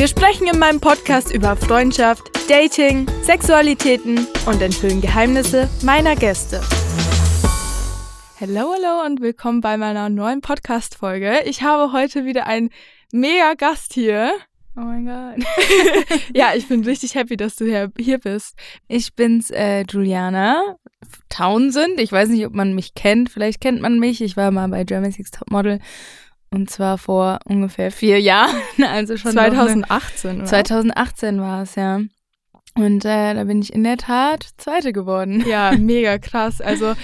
Wir sprechen in meinem Podcast über Freundschaft, Dating, Sexualitäten und enthüllen Geheimnisse meiner Gäste. Hallo, hallo und willkommen bei meiner neuen Podcast-Folge. Ich habe heute wieder einen mega Gast hier. Oh mein Gott. ja, ich bin richtig happy, dass du hier, bist. Ich bin's, äh, Juliana Townsend. Ich weiß nicht, ob man mich kennt. Vielleicht kennt man mich. Ich war mal bei German Six Top Model und zwar vor ungefähr vier Jahren. Also schon 2018. Eine, 2018 war es, ja. Und äh, da bin ich in der Tat Zweite geworden. Ja, mega krass. Also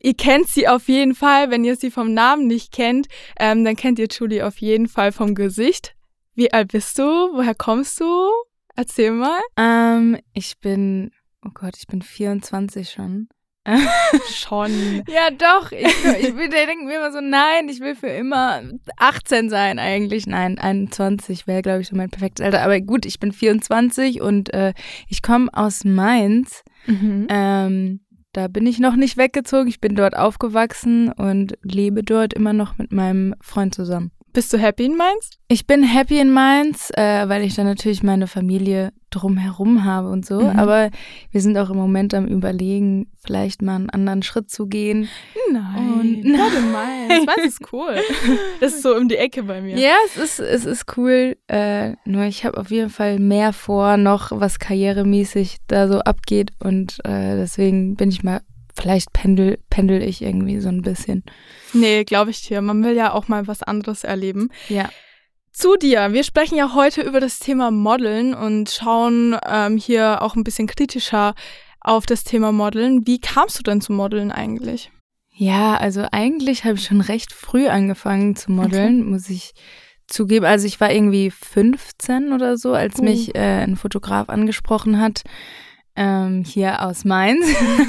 ihr kennt sie auf jeden Fall. Wenn ihr sie vom Namen nicht kennt, ähm, dann kennt ihr Julie auf jeden Fall vom Gesicht. Wie alt bist du? Woher kommst du? Erzähl mal. Ähm, ich bin, oh Gott, ich bin 24 schon. Schon. Ja, doch. Ich, ich, ich denke mir immer so, nein, ich will für immer 18 sein eigentlich. Nein, 21 wäre, glaube ich, so mein perfektes Alter. Aber gut, ich bin 24 und äh, ich komme aus Mainz. Mhm. Ähm, da bin ich noch nicht weggezogen. Ich bin dort aufgewachsen und lebe dort immer noch mit meinem Freund zusammen. Bist du happy in Mainz? Ich bin happy in Mainz, äh, weil ich da natürlich meine Familie drumherum habe und so. Mhm. Aber wir sind auch im Moment am Überlegen, vielleicht mal einen anderen Schritt zu gehen. Nein, und, gerade in Mainz. Mainz ist cool. Das ist so um die Ecke bei mir. Ja, es ist, es ist cool. Äh, nur ich habe auf jeden Fall mehr vor, noch was karrieremäßig da so abgeht. Und äh, deswegen bin ich mal vielleicht pendel, pendel ich irgendwie so ein bisschen. Nee, glaube ich dir. Man will ja auch mal was anderes erleben. Ja. Zu dir. Wir sprechen ja heute über das Thema Modeln und schauen ähm, hier auch ein bisschen kritischer auf das Thema Modeln. Wie kamst du denn zu Modeln eigentlich? Ja, also eigentlich habe ich schon recht früh angefangen zu modeln, okay. muss ich zugeben. Also ich war irgendwie 15 oder so, als uh. mich äh, ein Fotograf angesprochen hat ähm, hier aus Mainz,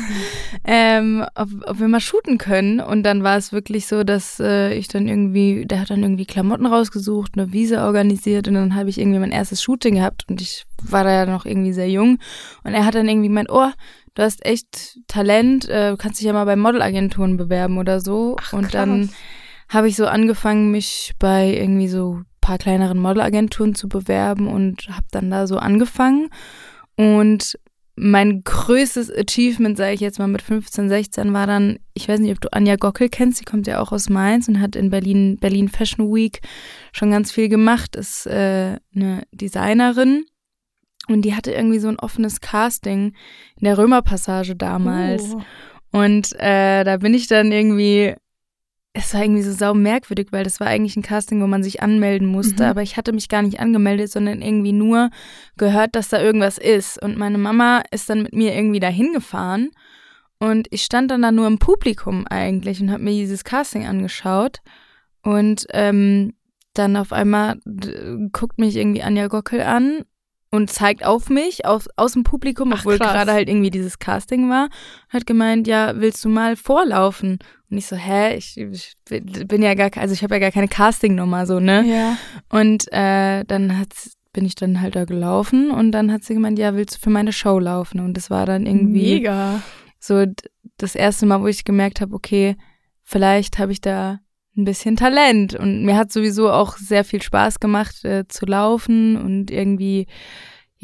ähm, ob, ob, wir mal shooten können. Und dann war es wirklich so, dass äh, ich dann irgendwie, der hat dann irgendwie Klamotten rausgesucht, eine Wiese organisiert und dann habe ich irgendwie mein erstes Shooting gehabt und ich war da ja noch irgendwie sehr jung. Und er hat dann irgendwie mein Ohr, du hast echt Talent, äh, kannst dich ja mal bei Modelagenturen bewerben oder so. Ach, und dann habe ich so angefangen, mich bei irgendwie so paar kleineren Modelagenturen zu bewerben und habe dann da so angefangen. Und mein größtes Achievement, sage ich jetzt mal mit 15, 16, war dann, ich weiß nicht, ob du Anja Gockel kennst, sie kommt ja auch aus Mainz und hat in Berlin, Berlin Fashion Week schon ganz viel gemacht, ist äh, eine Designerin und die hatte irgendwie so ein offenes Casting in der Römerpassage damals. Oh. Und äh, da bin ich dann irgendwie es war irgendwie so sau merkwürdig, weil das war eigentlich ein Casting, wo man sich anmelden musste, mhm. aber ich hatte mich gar nicht angemeldet, sondern irgendwie nur gehört, dass da irgendwas ist. Und meine Mama ist dann mit mir irgendwie dahin gefahren und ich stand dann da nur im Publikum eigentlich und habe mir dieses Casting angeschaut und ähm, dann auf einmal guckt mich irgendwie Anja Gockel an und zeigt auf mich aus, aus dem Publikum, obwohl gerade halt irgendwie dieses Casting war, hat gemeint, ja, willst du mal vorlaufen? Und ich so, hä, ich, ich bin ja gar, also ich habe ja gar keine Castingnummer so, ne? Ja. Und äh, dann hat, bin ich dann halt da gelaufen und dann hat sie gemeint, ja, willst du für meine Show laufen? Und das war dann irgendwie Mega. so das erste Mal, wo ich gemerkt habe, okay, vielleicht habe ich da ein bisschen Talent. Und mir hat sowieso auch sehr viel Spaß gemacht, äh, zu laufen und irgendwie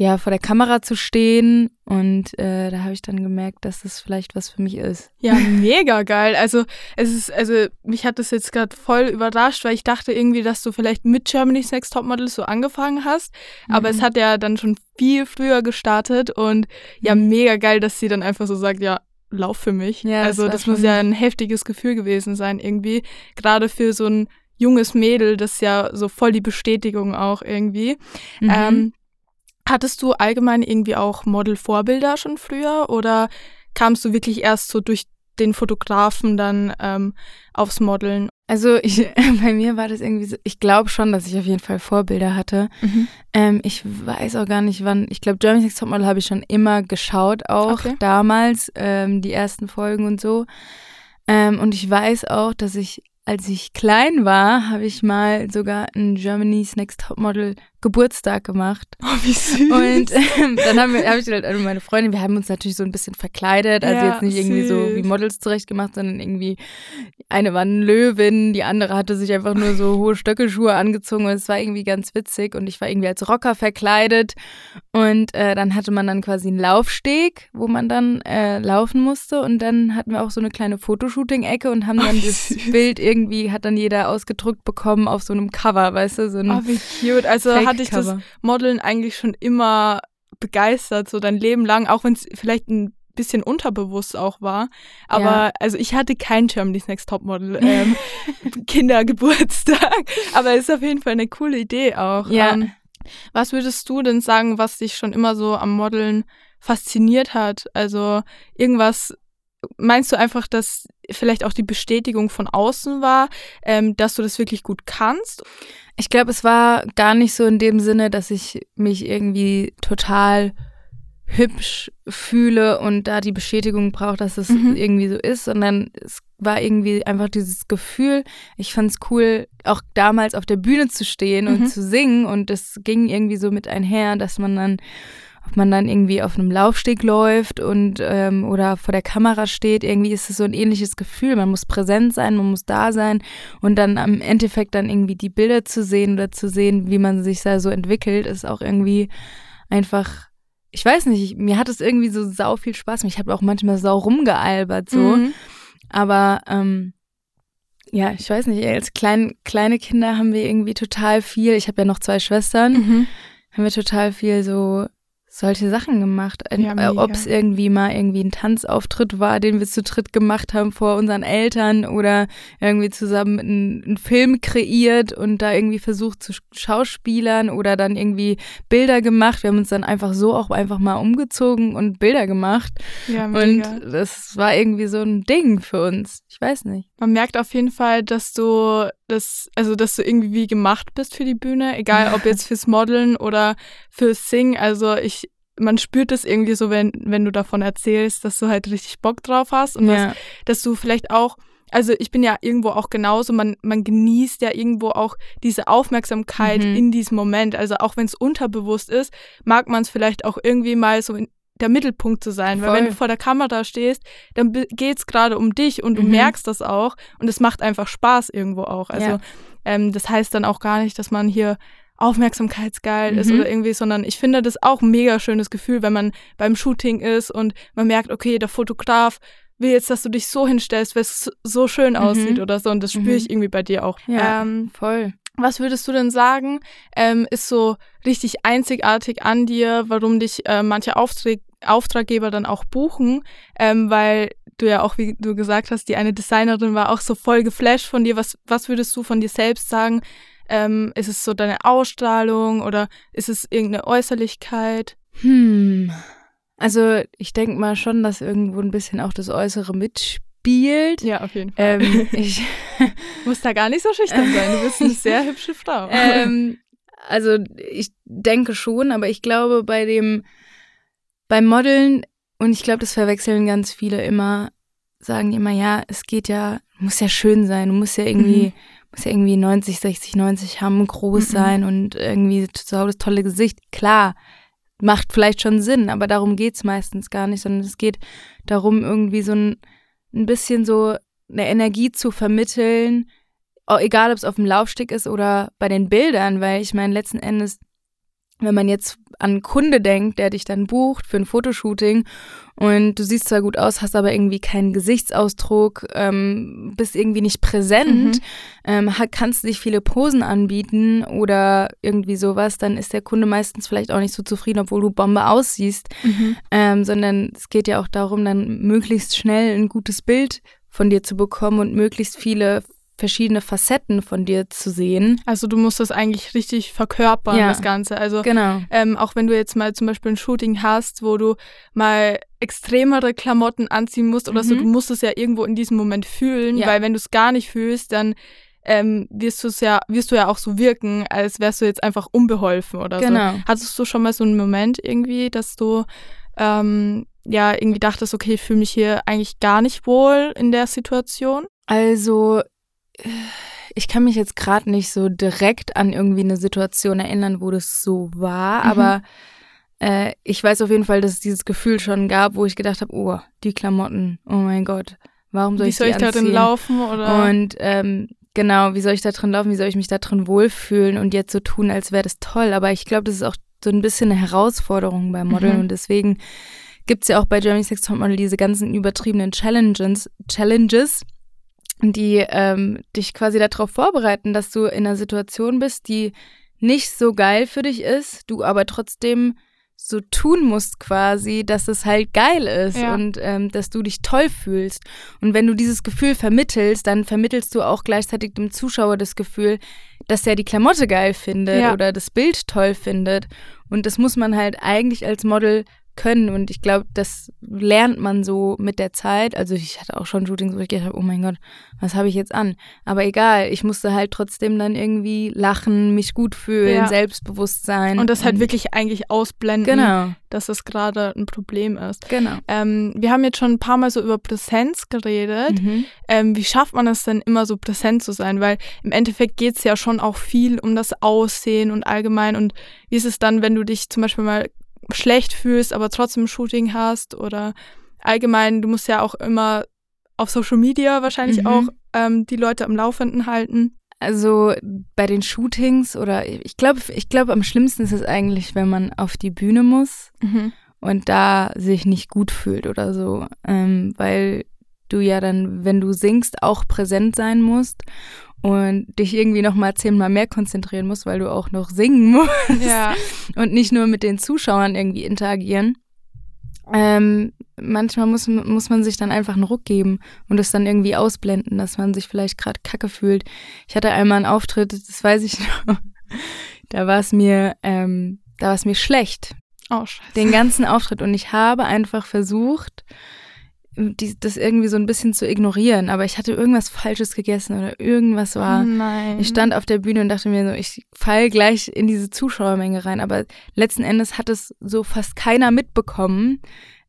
ja vor der Kamera zu stehen. Und äh, da habe ich dann gemerkt, dass das vielleicht was für mich ist. Ja, mega geil. Also es ist, also mich hat das jetzt gerade voll überrascht, weil ich dachte irgendwie, dass du vielleicht mit Germany's Next Topmodel so angefangen hast. Mhm. Aber es mhm. hat ja dann schon viel früher gestartet und ja, mhm. mega geil, dass sie dann einfach so sagt, ja, lauf für mich. Ja, also das, das muss ja ein heftiges Gefühl gewesen sein irgendwie. Gerade für so ein junges Mädel, das ist ja so voll die Bestätigung auch irgendwie. Mhm. Ähm, hattest du allgemein irgendwie auch Modelvorbilder schon früher oder kamst du wirklich erst so durch den Fotografen dann ähm, aufs Modeln? Also ich, bei mir war das irgendwie so, ich glaube schon, dass ich auf jeden Fall Vorbilder hatte. Mhm. Ähm, ich weiß auch gar nicht, wann, ich glaube, Germany's Next Topmodel habe ich schon immer geschaut, auch Okay. damals, ähm, die ersten Folgen und so. Ähm, und ich weiß auch, dass ich, als ich klein war, habe ich mal sogar einen Germany's Next Topmodel Geburtstag gemacht. Oh, wie süß. Und ähm, dann haben wir, habe ich halt, also meine Freundin, wir haben uns natürlich so ein bisschen verkleidet, also Ja, jetzt nicht irgendwie so süß. wie Models zurechtgemacht, sondern irgendwie eine war eine Löwin, die andere hatte sich einfach nur so hohe Stöckelschuhe angezogen und es war irgendwie ganz witzig und ich war irgendwie als Rocker verkleidet und äh, dann hatte man dann quasi einen Laufsteg, wo man dann äh, laufen musste und dann hatten wir auch so eine kleine Fotoshooting-Ecke und haben dann wie das süß. Bild irgendwie, hat dann jeder ausgedruckt bekommen auf so einem Cover, weißt du, so ein oh, wie cute. Also hatte ich das. Modeln eigentlich schon immer begeistert, so dein Leben lang, auch wenn es vielleicht ein bisschen unterbewusst auch war. Aber Ja. also ich hatte kein Germany's Next Topmodel ähm, Kindergeburtstag. Aber ist auf jeden Fall eine coole Idee auch. Ja. Ähm, was würdest du denn sagen, was dich schon immer so am Modeln fasziniert hat? Also irgendwas, meinst du einfach, dass vielleicht auch die Bestätigung von außen war, ähm, dass du das wirklich gut kannst? Ich glaube, es war gar nicht so in dem Sinne, dass ich mich irgendwie total hübsch fühle und da die Bestätigung brauche, dass es Mhm. irgendwie so ist, sondern es war irgendwie einfach dieses Gefühl. Ich fand es cool, auch damals auf der Bühne zu stehen Mhm. und zu singen und es ging irgendwie so mit einher, dass man dann ob man dann irgendwie auf einem Laufsteg läuft und ähm, oder vor der Kamera steht, irgendwie ist es so ein ähnliches Gefühl. Man muss präsent sein, man muss da sein und dann am Endeffekt dann irgendwie die Bilder zu sehen oder zu sehen, wie man sich da so entwickelt, ist auch irgendwie einfach, ich weiß nicht, ich, mir hat es irgendwie so sau viel Spaß. Ich habe auch manchmal sau rumgealbert so, Mhm. aber ähm, ja, ich weiß nicht, als klein, kleine Kinder haben wir irgendwie total viel, ich habe ja noch zwei Schwestern, Mhm. haben wir total viel so solche Sachen gemacht. Ja, mega. Ob es irgendwie mal irgendwie ein Tanzauftritt war, den wir zu dritt gemacht haben vor unseren Eltern oder irgendwie zusammen einen, einen Film kreiert und da irgendwie versucht zu sch- schauspielern oder dann irgendwie Bilder gemacht. Wir haben uns dann einfach so auch einfach mal umgezogen und Bilder gemacht. Ja, Und mega. das war irgendwie so ein Ding für uns. Ich weiß nicht. Man merkt auf jeden Fall, dass du das, also dass du irgendwie wie gemacht bist für die Bühne, egal ob jetzt fürs Modeln oder fürs Singen. Also ich, man spürt es irgendwie so, wenn, wenn du davon erzählst, dass du halt richtig Bock drauf hast und dass, Ja. dass du vielleicht auch, also ich bin ja irgendwo auch genauso, man, man genießt ja irgendwo auch diese Aufmerksamkeit Mhm. in diesem Moment. Also auch wenn es unterbewusst ist, mag man es vielleicht auch irgendwie mal so in der Mittelpunkt zu sein. Weil wenn Voll. du vor der Kamera stehst, dann geht es gerade um dich und du Mhm. merkst das auch und es macht einfach Spaß irgendwo auch. Also Ja. ähm, das heißt dann auch gar nicht, dass man hier aufmerksamkeitsgeil ist Mhm. oder irgendwie, sondern ich finde das auch ein mega schönes Gefühl, wenn man beim Shooting ist und man merkt, okay, der Fotograf will jetzt, dass du dich so hinstellst, weil es so schön aussieht oder so und das spüre Mhm. ich irgendwie bei dir auch. Ja, Ähm, voll. Was würdest du denn sagen, ähm, ist so richtig einzigartig an dir, warum dich äh, manche Auftrag Auftraggeber dann auch buchen? Ähm, weil du ja auch, wie du gesagt hast, die eine Designerin war auch so voll geflasht von dir. Was, was würdest du von dir selbst sagen? Ähm, ist es so deine Ausstrahlung oder ist es irgendeine Äußerlichkeit? Hm. Also ich denke mal schon, dass irgendwo ein bisschen auch das Äußere mitspielt. Ja, auf jeden Fall. Ähm, ich, Du musst da gar nicht so schüchtern sein. Du bist eine sehr hübsche Frau. ähm, also ich denke schon, aber ich glaube bei dem, beim Modeln, und ich glaube, das verwechseln ganz viele immer, sagen die immer, ja, es geht ja, muss ja schön sein, du musst ja irgendwie, Mhm. muss ja irgendwie 90, 60, 90 haben, groß Mhm. sein und irgendwie so das tolle Gesicht. Klar, macht vielleicht schon Sinn, aber darum geht's meistens gar nicht, sondern es geht darum, irgendwie so ein, ein bisschen so eine Energie zu vermitteln, egal ob es auf dem Laufsteg ist oder bei den Bildern, weil ich meine, letzten Endes, wenn man jetzt an einen Kunde denkt, der dich dann bucht für ein Fotoshooting und du siehst zwar gut aus, hast aber irgendwie keinen Gesichtsausdruck, ähm, bist irgendwie nicht präsent, Mhm. ähm, kannst nicht viele Posen anbieten oder irgendwie sowas, dann ist der Kunde meistens vielleicht auch nicht so zufrieden, obwohl du Bombe aussiehst, Mhm. ähm, sondern es geht ja auch darum, dann möglichst schnell ein gutes Bild von dir zu bekommen und möglichst viele verschiedene Facetten von dir zu sehen. Also du musst das eigentlich richtig verkörpern, Ja. das Ganze. Also Genau. Ähm, auch wenn du jetzt mal zum Beispiel ein Shooting hast, wo du mal extremere Klamotten anziehen musst oder so, Mhm. du musst es ja irgendwo in diesem Moment fühlen, Ja. weil wenn du es gar nicht fühlst, dann ähm, wirst du es ja, wirst du ja auch so wirken, als wärst du jetzt einfach unbeholfen oder Genau. so. Hattest du schon mal so einen Moment irgendwie, dass du ähm, ja irgendwie dachtest, okay, ich fühle mich hier eigentlich gar nicht wohl in der Situation? Also, ich kann mich jetzt gerade nicht so direkt an irgendwie eine Situation erinnern, wo das so war, Mhm. aber äh, ich weiß auf jeden Fall, dass es dieses Gefühl schon gab, wo ich gedacht habe, oh, die Klamotten, oh mein Gott, warum soll Wie ich soll ich da drin laufen oder? Und ähm, genau, wie soll ich da drin laufen, wie soll ich mich da drin wohlfühlen und jetzt so tun, als wäre das toll. Aber ich glaube, das ist auch so ein bisschen eine Herausforderung beim Modeln Mhm. und deswegen gibt's ja auch bei Germany's Next Topmodel diese ganzen übertriebenen Challenges, Challenges die ähm, dich quasi darauf vorbereiten, dass du in einer Situation bist, die nicht so geil für dich ist, du aber trotzdem so tun musst quasi, dass es halt geil ist Ja. und ähm, dass du dich toll fühlst. Und wenn du dieses Gefühl vermittelst, dann vermittelst du auch gleichzeitig dem Zuschauer das Gefühl, dass er die Klamotte geil findet Ja. oder das Bild toll findet. Und das muss man halt eigentlich als Model können. Und ich glaube, das lernt man so mit der Zeit. Also ich hatte auch schon Shootings, wo ich gedacht habe, oh mein Gott, was habe ich jetzt an? Aber egal, ich musste halt trotzdem dann irgendwie lachen, mich gut fühlen, Ja. selbstbewusst sein. und das halt wirklich eigentlich ausblenden, Genau, dass das gerade ein Problem ist. genau. Ähm, wir haben jetzt schon ein paar Mal so über Präsenz geredet. Mhm. Ähm, wie schafft man es denn immer so präsent zu sein? Weil im Endeffekt geht es ja schon auch viel um das Aussehen und allgemein. Und wie ist es dann, wenn du dich zum Beispiel mal schlecht fühlst, aber trotzdem ein Shooting hast? Oder allgemein, du musst ja auch immer auf Social Media wahrscheinlich Mhm. auch ähm, die Leute am Laufenden halten. Also bei den Shootings oder ich glaube, ich glaube, am schlimmsten ist es eigentlich, wenn man auf die Bühne muss und da sich nicht gut fühlt oder so, ähm, weil du ja dann, wenn du singst, auch präsent sein musst und dich irgendwie noch mal zehnmal mehr konzentrieren musst, weil du auch noch singen musst Ja, und nicht nur mit den Zuschauern irgendwie interagieren. Ähm, manchmal muss, muss man sich dann einfach einen Ruck geben und es dann irgendwie ausblenden, dass man sich vielleicht gerade kacke fühlt. Ich hatte einmal einen Auftritt, das weiß ich noch, da war es mir, ähm, da war es mir schlecht, oh scheiße. den ganzen Auftritt und ich habe einfach versucht, die, das irgendwie so ein bisschen zu ignorieren, aber ich hatte irgendwas Falsches gegessen oder irgendwas war. Nein. Ich stand auf der Bühne und dachte mir so, ich fall gleich in diese Zuschauermenge rein. Aber letzten Endes hat es so fast keiner mitbekommen.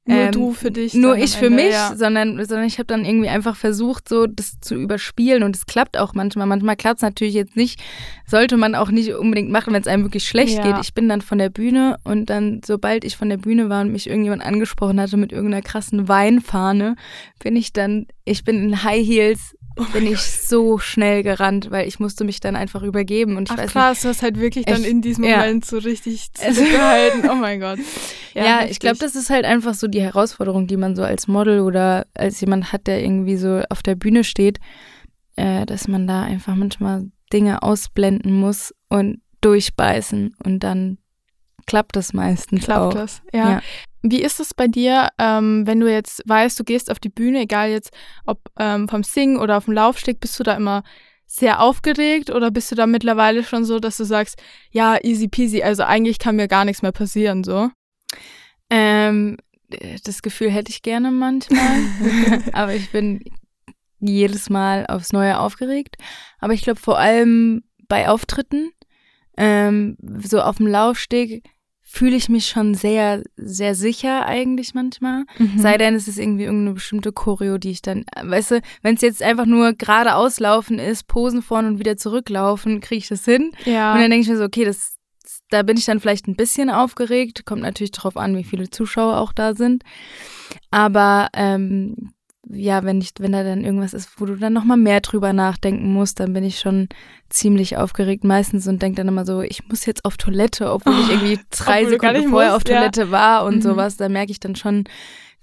Nur ähm, du für dich. Nur ich für Ende, mich, Ja. sondern, sondern ich habe dann irgendwie einfach versucht, so das zu überspielen und es klappt auch manchmal. Manchmal klappt es natürlich jetzt nicht, sollte man auch nicht unbedingt machen, wenn es einem wirklich schlecht Ja. geht. Ich bin dann von der Bühne und dann, sobald ich von der Bühne war und mich irgendjemand angesprochen hatte mit irgendeiner krassen Weinfahne, bin ich dann, ich bin in High Heels, Oh bin ich so schnell gerannt, weil ich musste mich dann einfach übergeben und ich Ach weiß krass, du hast halt wirklich dann Ich- in diesem ja. Moment so richtig Also- zurückgehalten. oh mein Gott. nicht. Ja, ich glaube, das ist halt einfach so die Herausforderung, die man so als Model oder als jemand hat, der irgendwie so auf der Bühne steht, äh, dass man da einfach manchmal Dinge ausblenden muss und durchbeißen und dann klappt das meistens klappt auch. das. Ja. Ja. Wie ist es bei dir, ähm, wenn du jetzt weißt, du gehst auf die Bühne, egal jetzt ob ähm, vom Singen oder auf dem Laufsteg, bist du da immer sehr aufgeregt oder bist du da mittlerweile schon so, dass du sagst, ja, easy peasy, also eigentlich kann mir gar nichts mehr passieren, so? Ähm, das Gefühl hätte ich gerne manchmal, aber ich bin jedes Mal aufs Neue aufgeregt. Aber ich glaube vor allem bei Auftritten, ähm, so auf dem Laufsteg, fühle ich mich schon sehr, sehr sicher eigentlich manchmal. Mhm. Sei denn, es ist irgendwie irgendeine bestimmte Choreo, die ich dann, weißt du, wenn es jetzt einfach nur geradeaus laufen ist, Posen vorne und wieder zurücklaufen, kriege ich das hin. ja. Und dann denke ich mir so, okay, das, da bin ich dann vielleicht ein bisschen aufgeregt. Kommt natürlich drauf an, wie viele Zuschauer auch da sind. Aber ähm, ja, wenn ich, wenn da dann irgendwas ist, wo du dann nochmal mehr drüber nachdenken musst, dann bin ich schon ziemlich aufgeregt meistens und denke dann immer so, ich muss jetzt auf Toilette, obwohl ich irgendwie drei Sekunden vorher musst, auf ja. Toilette war und Mhm. sowas. Da merke ich dann schon,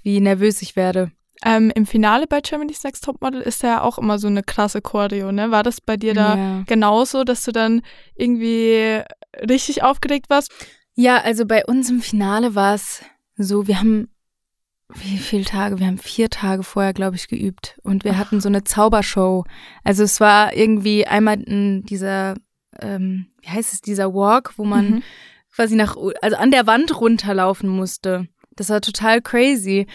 wie nervös ich werde. ähm, Im Finale bei Germany's Next Topmodel ist ja auch immer so eine krasse Choreo, ne? War das bei dir da Ja. genauso, dass du dann irgendwie richtig aufgeregt warst? Ja, also bei uns im Finale war es so, wir haben wie viele Tage? Wir haben vier Tage vorher, glaube ich, geübt und wir hatten so eine Zaubershow. Also es war irgendwie einmal in dieser, ähm, wie heißt es, dieser Walk, wo man Mhm. quasi nach, also an der Wand runterlaufen musste. Das war total crazy.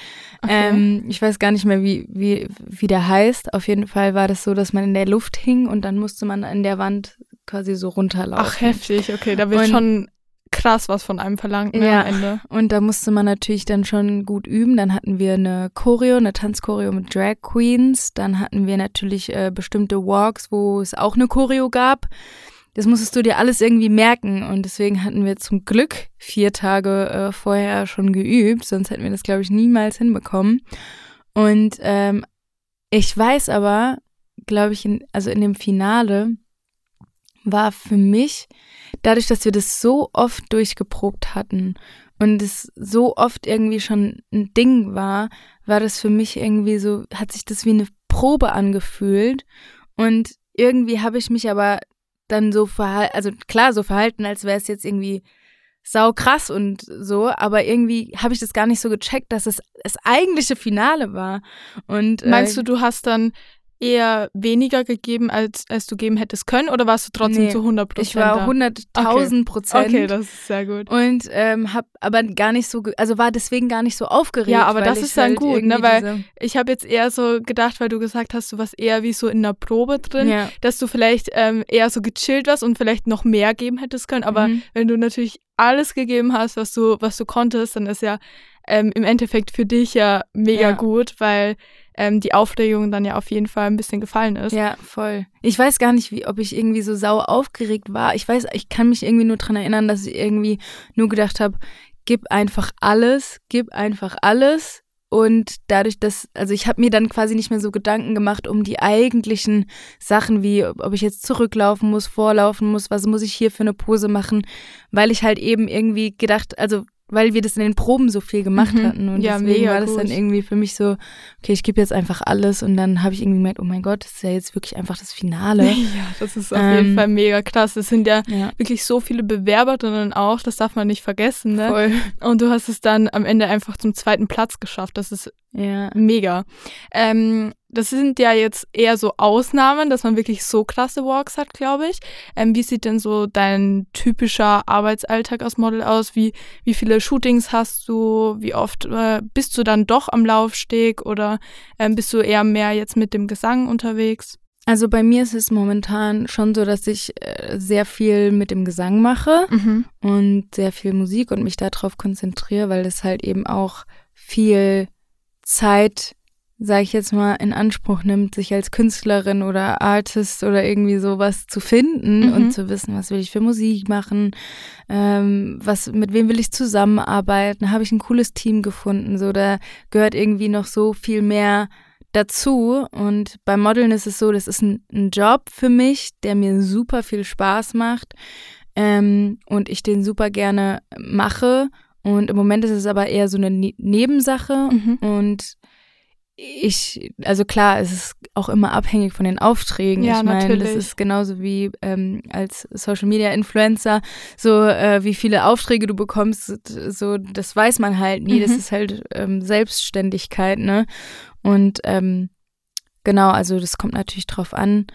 Okay. Ähm, ich weiß gar nicht mehr, wie, wie, wie der heißt. Auf jeden Fall war das so, dass man in der Luft hing und dann musste man an der Wand quasi so runterlaufen. Ach, heftig, okay. Da wird und, schon krass was von einem verlangt ne, ja, am Ende. Und da musste man natürlich dann schon gut üben. Dann hatten wir eine Choreo, eine Tanzchoreo mit Drag Queens. Dann hatten wir natürlich äh, bestimmte Walks, wo es auch eine Choreo gab. Das musstest du dir alles irgendwie merken. Und deswegen hatten wir zum Glück vier Tage äh, vorher schon geübt. Sonst hätten wir das, glaube ich, niemals hinbekommen. Und ähm, ich weiß aber, glaube ich, in, also in dem Finale war für mich, dadurch, dass wir das so oft durchgeprobt hatten und es so oft irgendwie schon ein Ding war, war das für mich irgendwie so, hat sich das wie eine Probe angefühlt. Und irgendwie habe ich mich aber dann so verhalten, also klar, so verhalten, als wäre es jetzt irgendwie sau krass und so, aber irgendwie habe ich das gar nicht so gecheckt, dass es das eigentliche Finale war. Und äh, meinst du, du hast dann eher weniger gegeben, als, als du geben hättest können? Oder warst du trotzdem nee, zu 100 Prozent? Ich war 100.000 Prozent. Okay. okay, das ist sehr gut. Und ähm, hab aber gar nicht so, also war deswegen gar nicht so aufgeregt. Ja, aber das ist dann halt gut, ne? Weil ich habe jetzt eher so gedacht, weil du gesagt hast, du warst eher wie so in einer Probe drin, ja. dass du vielleicht ähm, eher so gechillt warst und vielleicht noch mehr geben hättest können. Aber mhm. wenn du natürlich alles gegeben hast, was du, was du konntest, dann ist ja ähm, im Endeffekt für dich ja mega ja. gut, weil ähm, die Aufregung dann ja auf jeden Fall ein bisschen gefallen ist. Ja, voll. Ich weiß gar nicht, wie, ob ich irgendwie so sau aufgeregt war. Ich weiß, ich kann mich irgendwie nur daran erinnern, dass ich irgendwie nur gedacht habe, gib einfach alles, gib einfach alles. Und dadurch, dass, also ich habe mir dann quasi nicht mehr so Gedanken gemacht um die eigentlichen Sachen, wie ob ich jetzt zurücklaufen muss, vorlaufen muss, was muss ich hier für eine Pose machen, weil ich halt eben irgendwie gedacht, also weil wir das in den Proben so viel gemacht mhm. hatten. Und ja, deswegen war das gut. dann irgendwie für mich so, okay, ich gebe jetzt einfach alles. Und dann habe ich irgendwie gemerkt, oh mein Gott, das ist ja jetzt wirklich einfach das Finale. Ja, das ist auf ähm, jeden Fall mega krass. Es sind ja, ja, wirklich so viele Bewerberinnen auch, das darf man nicht vergessen. Ne? Voll. Und du hast es dann am Ende einfach zum zweiten Platz geschafft. Das ist ja. mega. Ähm, das sind ja jetzt eher so Ausnahmen, dass man wirklich so krasse Walks hat, glaube ich. Ähm, wie sieht denn so dein typischer Arbeitsalltag als Model aus? Wie, wie viele Shootings hast du? Wie oft äh, bist du dann doch am Laufsteg oder ähm, bist du eher mehr jetzt mit dem Gesang unterwegs? Also bei mir ist es momentan schon so, dass ich äh, sehr viel mit dem Gesang mache mhm. und sehr viel Musik und mich darauf konzentriere, weil es halt eben auch viel Zeit sage ich jetzt mal, in Anspruch nimmt, sich als Künstlerin oder Artist oder irgendwie sowas zu finden mhm. und zu wissen, was will ich für Musik machen, ähm, was, mit wem will ich zusammenarbeiten, habe ich ein cooles Team gefunden, so da gehört irgendwie noch so viel mehr dazu und beim Modeln ist es so, das ist ein, ein Job für mich, der mir super viel Spaß macht ähm, und ich den super gerne mache und im Moment ist es aber eher so eine ne Nebensache mhm. und ich, also klar, es ist auch immer abhängig von den Aufträgen. Ja, ich meine, das ist genauso wie ähm, als Social Media Influencer, so äh, wie viele Aufträge du bekommst, so das weiß man halt nie. Mhm. Das ist halt ähm, Selbstständigkeit, ne? Und ähm, genau, also das kommt natürlich drauf an.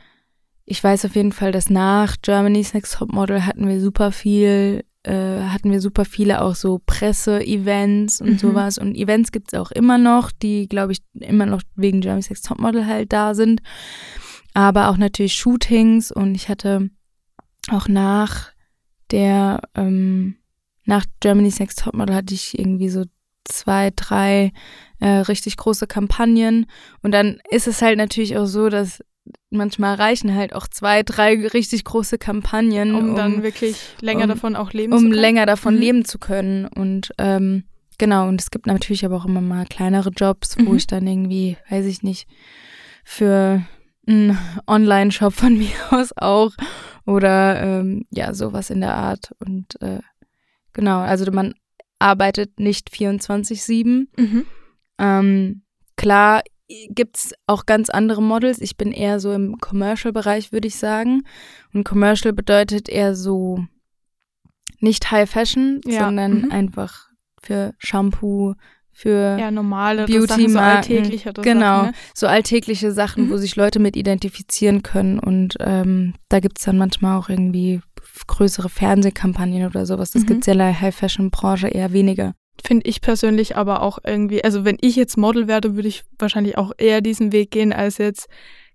Ich weiß auf jeden Fall, dass nach Germany's Next Top Model hatten wir super viel äh, hatten wir super viele auch so Presse-Events und mhm. sowas. Und Events gibt es auch immer noch, die, glaube ich, immer noch wegen Germany's Next Topmodel halt da sind. Aber auch natürlich Shootings und ich hatte auch nach der, ähm, nach Germany's Next Topmodel hatte ich irgendwie so zwei, drei äh, richtig große Kampagnen. Und dann ist es halt natürlich auch so, dass manchmal reichen halt auch zwei, drei richtig große Kampagnen, um, um dann wirklich länger um, davon auch leben um zu können. Um länger davon mhm. leben zu können. Und ähm, genau, und es gibt natürlich aber auch immer mal kleinere Jobs, wo mhm. ich dann irgendwie, weiß ich nicht, für einen Online-Shop von mir aus auch oder ähm, ja, sowas in der Art. Und äh, genau, also man arbeitet nicht 24-7. Mhm. Ähm, klar, gibt es auch ganz andere Models. Ich bin eher so im Commercial-Bereich, würde ich sagen. Und Commercial bedeutet eher so nicht High Fashion, ja. sondern mhm. einfach für Shampoo, für ja, normale Beauty Sachen, so alltägliche Genau, Sachen, ne? so alltägliche Sachen, mhm. wo sich Leute mit identifizieren können. Und ähm, da gibt es dann manchmal auch irgendwie größere Fernsehkampagnen oder sowas. Das mhm. gibt es ja in der High-Fashion-Branche eher weniger. Finde ich persönlich aber auch irgendwie, also wenn ich jetzt Model werde, würde ich wahrscheinlich auch eher diesen Weg gehen, als jetzt,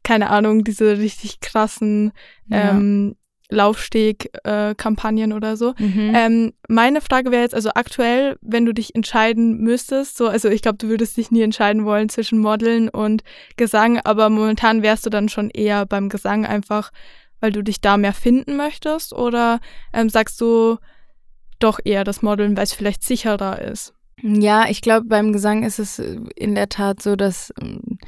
keine Ahnung, diese richtig krassen ja. ähm, Laufsteg-Kampagnen äh, oder so. Mhm. Ähm, meine Frage wäre jetzt, also aktuell, wenn du dich entscheiden müsstest, so, also ich glaube, du würdest dich nie entscheiden wollen zwischen Modeln und Gesang, aber momentan wärst du dann schon eher beim Gesang einfach, weil du dich da mehr finden möchtest? Oder ähm, sagst du doch eher das Modeln, weil es vielleicht sicherer ist? Ja, ich glaube, beim Gesang ist es in der Tat so, dass ähm,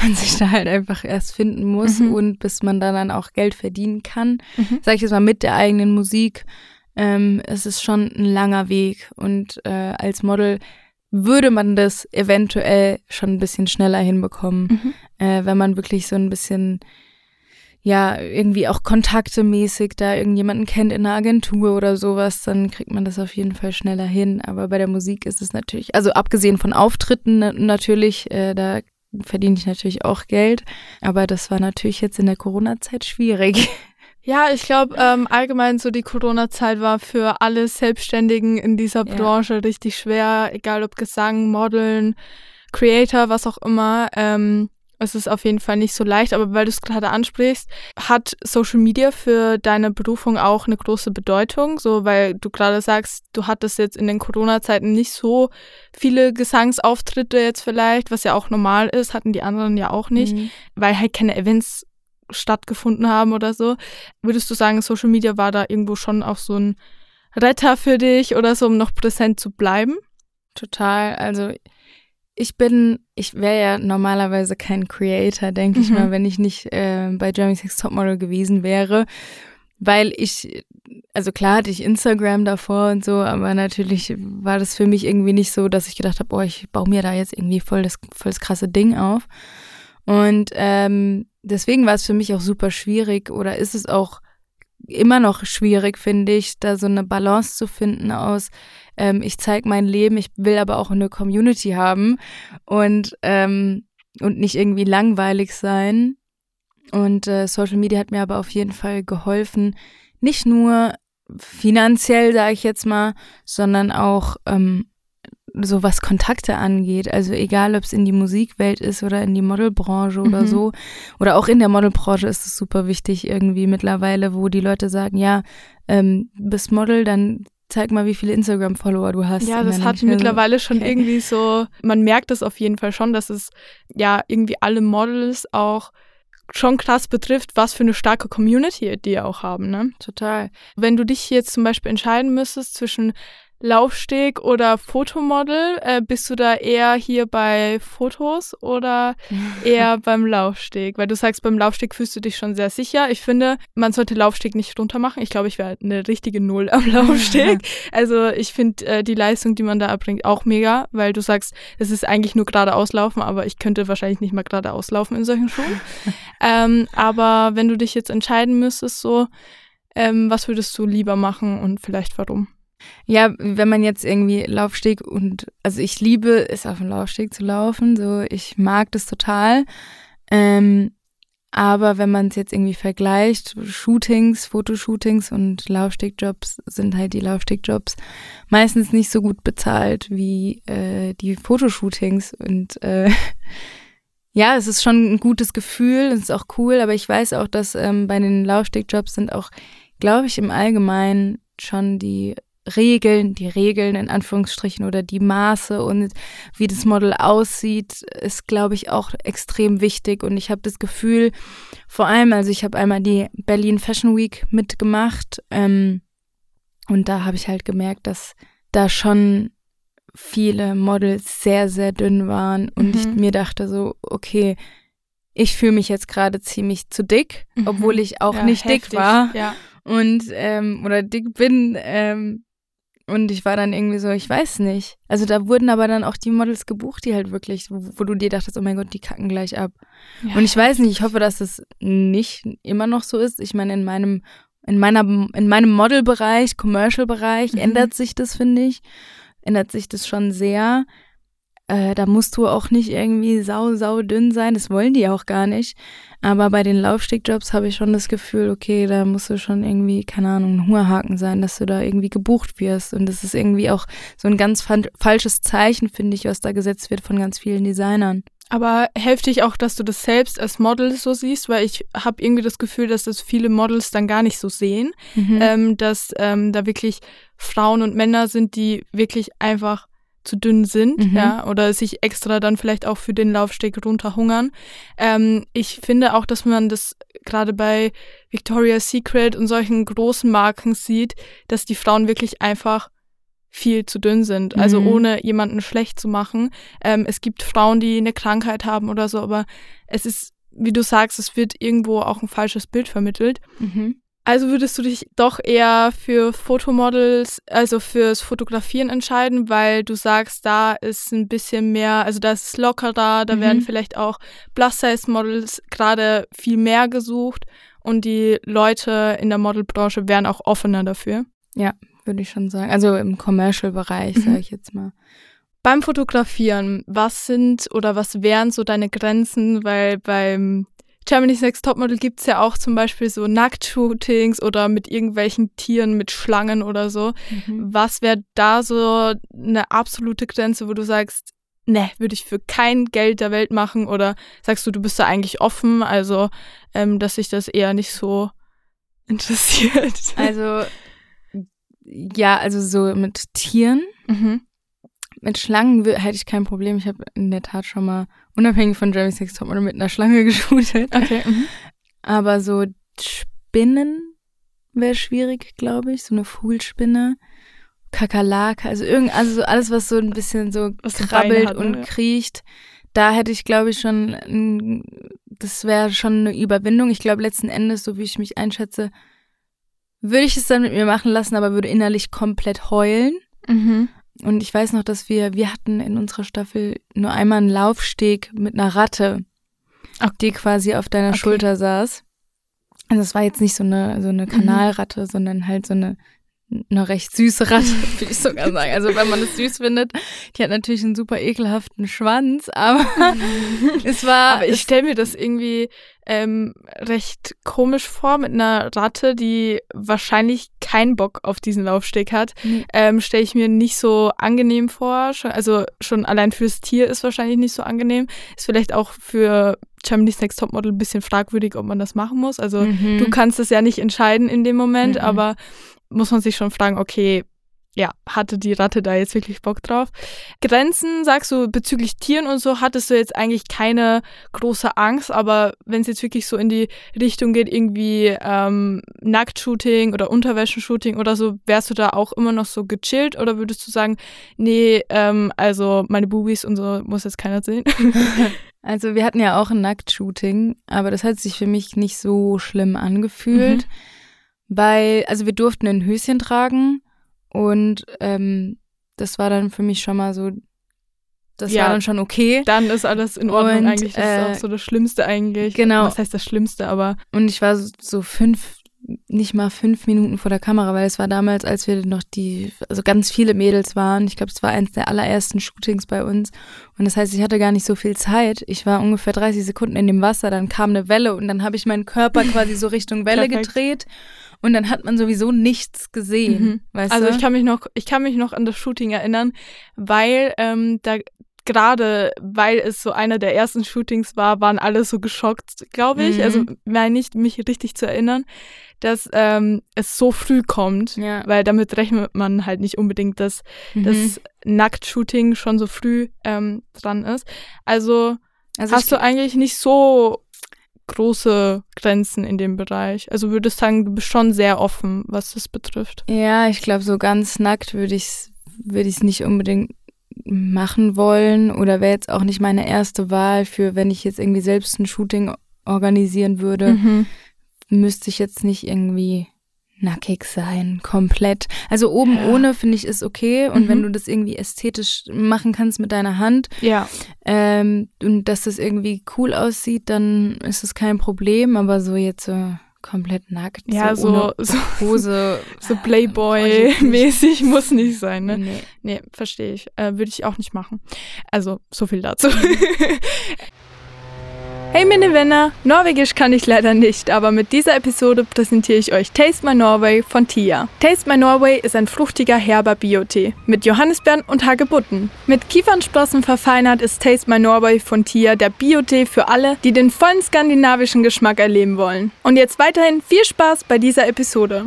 man sich da halt einfach erst finden muss mhm. und bis man da dann auch Geld verdienen kann. Mhm. Sag ich jetzt mal mit der eigenen Musik. Ähm, es ist schon ein langer Weg und äh, als Model würde man das eventuell schon ein bisschen schneller hinbekommen, mhm. äh, wenn man wirklich so ein bisschen ja, irgendwie auch kontaktemäßig da irgendjemanden kennt in einer Agentur oder sowas, dann kriegt man das auf jeden Fall schneller hin. Aber bei der Musik ist es natürlich, also abgesehen von Auftritten natürlich, äh, da verdiene ich natürlich auch Geld. Aber das war natürlich jetzt in der Corona-Zeit schwierig. Ja, ich glaube, ähm, allgemein so die Corona-Zeit war für alle Selbstständigen in dieser ja. Branche richtig schwer, egal ob Gesang, Modeln, Creator, was auch immer. Ähm, es ist auf jeden Fall nicht so leicht, aber weil du es gerade ansprichst, hat Social Media für deine Berufung auch eine große Bedeutung? So, weil du gerade sagst, du hattest jetzt in den Corona-Zeiten nicht so viele Gesangsauftritte jetzt vielleicht, was ja auch normal ist, hatten die anderen ja auch nicht, mhm. weil halt keine Events stattgefunden haben oder so. Würdest du sagen, Social Media war da irgendwo schon auch so ein Retter für dich oder so, um noch präsent zu bleiben? Total. Also ich bin, ich wäre ja normalerweise kein Creator, denke mhm. ich mal, wenn ich nicht äh, bei Jeremy's Next Topmodel gewesen wäre. Weil ich, also klar hatte ich Instagram davor und so, aber natürlich war das für mich irgendwie nicht so, dass ich gedacht habe, oh, ich baue mir da jetzt irgendwie voll das, voll das krasse Ding auf. Und ähm, deswegen war es für mich auch super schwierig oder ist es auch immer noch schwierig, finde ich, da so eine Balance zu finden aus, ähm, ich zeige mein Leben, ich will aber auch eine Community haben und, ähm, und nicht irgendwie langweilig sein. Und äh, Social Media hat mir aber auf jeden Fall geholfen, nicht nur finanziell, sage ich jetzt mal, sondern auch ähm, so was Kontakte angeht. Also egal, ob es in die Musikwelt ist oder in die Modelbranche oder mhm. so. Oder auch in der Modelbranche ist es super wichtig irgendwie mittlerweile, wo die Leute sagen, ja, ähm, bist Model, dann zeig mal, wie viele Instagram-Follower du hast. Ja, das hat mittlerweile schon okay. irgendwie so, man merkt es auf jeden Fall schon, dass es ja irgendwie alle Models auch schon krass betrifft, was für eine starke Community die auch haben, ne? Total. Wenn du dich jetzt zum Beispiel entscheiden müsstest zwischen Laufsteg oder Fotomodel? Äh, bist du da eher hier bei Fotos oder eher beim Laufsteg? Weil du sagst, beim Laufsteg fühlst du dich schon sehr sicher. Ich finde, man sollte Laufsteg nicht runter machen. Ich glaube, ich wäre eine richtige Null am Laufsteg. also ich finde äh, die Leistung, die man da erbringt, auch mega, weil du sagst, es ist eigentlich nur geradeaus laufen, aber ich könnte wahrscheinlich nicht mal geradeaus laufen in solchen Schuhen. ähm, aber wenn du dich jetzt entscheiden müsstest, so, ähm, was würdest du lieber machen und vielleicht warum? Ja, wenn man jetzt irgendwie Laufsteg und, also ich liebe es auf dem Laufsteg zu laufen, so ich mag das total. Ähm, aber wenn man es jetzt irgendwie vergleicht, Shootings, Fotoshootings und Laufstegjobs sind halt die Laufstegjobs meistens nicht so gut bezahlt wie äh, die Fotoshootings. Und äh, ja, es ist schon ein gutes Gefühl, es ist auch cool, aber ich weiß auch, dass ähm, bei den Laufstegjobs sind auch, glaube ich, im Allgemeinen schon die Regeln, die Regeln in Anführungsstrichen oder die Maße und wie das Model aussieht, ist, glaube ich, auch extrem wichtig. Und ich habe das Gefühl, vor allem, also ich habe einmal die Berlin Fashion Week mitgemacht ähm, und da habe ich halt gemerkt, dass da schon viele Models sehr, sehr dünn waren und mhm. ich mir dachte so, okay, ich fühle mich jetzt gerade ziemlich zu dick, mhm. obwohl ich auch ja, nicht heftig, dick war. Ja. Und ähm, oder dick bin, ähm, und ich war dann irgendwie so, ich weiß nicht. Also da wurden aber dann auch die Models gebucht, die halt wirklich, wo, wo du dir dachtest, oh mein Gott, die kacken gleich ab. Ja. Und ich weiß nicht, ich hoffe, dass es nicht immer noch so ist. Ich meine, in meinem, in meiner, in meinem Modelbereich, Commercial-Bereich mhm. ändert sich das, finde ich. Ändert sich das schon sehr. Äh, da musst du auch nicht irgendwie sau, sau dünn sein. Das wollen die auch gar nicht. Aber bei den Laufstegjobs habe ich schon das Gefühl, okay, da musst du schon irgendwie, keine Ahnung, ein Hungerhaken sein, dass du da irgendwie gebucht wirst. Und das ist irgendwie auch so ein ganz falsches Zeichen, finde ich, was da gesetzt wird von ganz vielen Designern. Aber heftig auch, dass du das selbst als Model so siehst, weil ich habe irgendwie das Gefühl, dass das viele Models dann gar nicht so sehen, mhm. ähm, dass ähm, da wirklich Frauen und Männer sind, die wirklich einfach zu dünn sind, mhm. ja, oder sich extra dann vielleicht auch für den Laufsteg runterhungern. Ähm, ich finde auch, dass man das gerade bei Victoria's Secret und solchen großen Marken sieht, dass die Frauen wirklich einfach viel zu dünn sind. Also mhm. ohne jemanden schlecht zu machen. Ähm, es gibt Frauen, die eine Krankheit haben oder so, aber es ist, wie du sagst, es wird irgendwo auch ein falsches Bild vermittelt. Mhm. Also würdest du dich doch eher für Fotomodels, also fürs Fotografieren entscheiden, weil du sagst, da ist ein bisschen mehr, also da ist es lockerer, da mhm. werden vielleicht auch Plus-Size-Models gerade viel mehr gesucht und die Leute in der Modelbranche wären auch offener dafür. Ja, würde ich schon sagen. Also im Commercial-Bereich, mhm. sage ich jetzt mal. Beim Fotografieren, was sind oder was wären so deine Grenzen? Weil beim Germany's Next Topmodel gibt es ja auch zum Beispiel so Nacktshootings oder mit irgendwelchen Tieren, mit Schlangen oder so. Mhm. Was wäre da so eine absolute Grenze, wo du sagst, ne, würde ich für kein Geld der Welt machen? Oder sagst du, du bist da eigentlich offen, also ähm, dass sich das eher nicht so interessiert? Also ja, also so mit Tieren. Mhm. Mit Schlangen hätte ich kein Problem. Ich habe in der Tat schon mal, unabhängig von Jeremy Sex Topmodel, mit einer Schlange geshootet. Okay. Mhm. Aber so Spinnen wäre schwierig, glaube ich. So eine Fuhlspinne. Kakerlake, also irgend, also so alles, was so ein bisschen so was krabbelt hat, und ne? kriecht. Da hätte ich, glaube ich, schon, das wäre schon eine Überwindung. Ich glaube, letzten Endes, so wie ich mich einschätze, würde ich es dann mit mir machen lassen, aber würde innerlich komplett heulen. Mhm. Und ich weiß noch, dass wir, wir hatten in unserer Staffel nur einmal einen Laufsteg mit einer Ratte, okay. die quasi auf deiner okay. Schulter saß. Also es war jetzt nicht so eine, so eine mhm. Kanalratte, mhm. sondern halt so eine eine recht süße Ratte, würde ich sogar sagen. Also wenn man es süß findet, die hat natürlich einen super ekelhaften Schwanz, aber es war. Aber ich stelle mir das irgendwie ähm, recht komisch vor mit einer Ratte, die wahrscheinlich keinen Bock auf diesen Laufsteg hat. Mhm. Ähm, stelle ich mir nicht so angenehm vor. Also schon allein fürs Tier ist wahrscheinlich nicht so angenehm. Ist vielleicht auch für Germany's Next Topmodel ein bisschen fragwürdig, ob man das machen muss. Also mhm. du kannst es ja nicht entscheiden in dem Moment, mhm. aber muss man sich schon fragen, okay, ja, hatte die Ratte da jetzt wirklich Bock drauf? Grenzen, sagst du, bezüglich Tieren und so, hattest du jetzt eigentlich keine große Angst, aber wenn es jetzt wirklich so in die Richtung geht, irgendwie ähm, Nacktshooting oder Unterwäschenshooting oder so, wärst du da auch immer noch so gechillt oder würdest du sagen, nee, ähm, also meine Bubis und so muss jetzt keiner sehen? also wir hatten ja auch ein Nacktshooting, aber das hat sich für mich nicht so schlimm angefühlt. Mhm weil, also wir durften ein Höschen tragen und ähm, das war dann für mich schon mal so, das ja, war dann schon okay. Dann ist alles in Ordnung und, eigentlich. Das äh, ist auch so das Schlimmste eigentlich. Genau. Was heißt das Schlimmste, aber. Und ich war so, so fünf, nicht mal fünf Minuten vor der Kamera, weil es war damals, als wir noch die, also ganz viele Mädels waren. Ich glaube, es war eins der allerersten Shootings bei uns. Und das heißt, ich hatte gar nicht so viel Zeit. Ich war ungefähr 30 Sekunden in dem Wasser, dann kam eine Welle und dann habe ich meinen Körper quasi so Richtung Welle gedreht und dann hat man sowieso nichts gesehen. Mhm. Weißt also du? ich kann mich noch, ich kann mich noch an das Shooting erinnern, weil ähm, da gerade weil es so einer der ersten Shootings war, waren alle so geschockt, glaube ich. Also mhm. Also meine ich, mich richtig zu erinnern, dass ähm, es so früh kommt, ja. weil damit rechnet man halt nicht unbedingt, dass mhm. das Nacktshooting schon so früh ähm, dran ist. Also, also hast du eigentlich nicht so große Grenzen in dem Bereich. Also würdest sagen, du bist schon sehr offen, was das betrifft. Ja, ich glaube, so ganz nackt würde ich es würde ich nicht unbedingt machen wollen oder wäre jetzt auch nicht meine erste Wahl für, wenn ich jetzt irgendwie selbst ein Shooting organisieren würde, mhm. müsste ich jetzt nicht irgendwie nackig sein, komplett. Also oben ja. ohne finde ich ist okay und mhm. wenn du das irgendwie ästhetisch machen kannst mit deiner Hand ja. ähm, und dass das irgendwie cool aussieht, dann ist es kein Problem, aber so jetzt so komplett nackt. Ja, so, so, Hose. so Playboy-mäßig muss nicht sein, ne? Nee. Nee, verstehe ich. Äh, Würde ich auch nicht machen. Also, so viel dazu. Hey meine Wenner, Norwegisch kann ich leider nicht, aber mit dieser Episode präsentiere ich euch Taste My Norway von Tia. Taste My Norway ist ein fruchtiger herber Biotee mit Johannisbeeren und Hagebutten. Mit Kiefernsprossen verfeinert ist Taste My Norway von Tia der Biotee für alle, die den vollen skandinavischen Geschmack erleben wollen. Und jetzt weiterhin viel Spaß bei dieser Episode.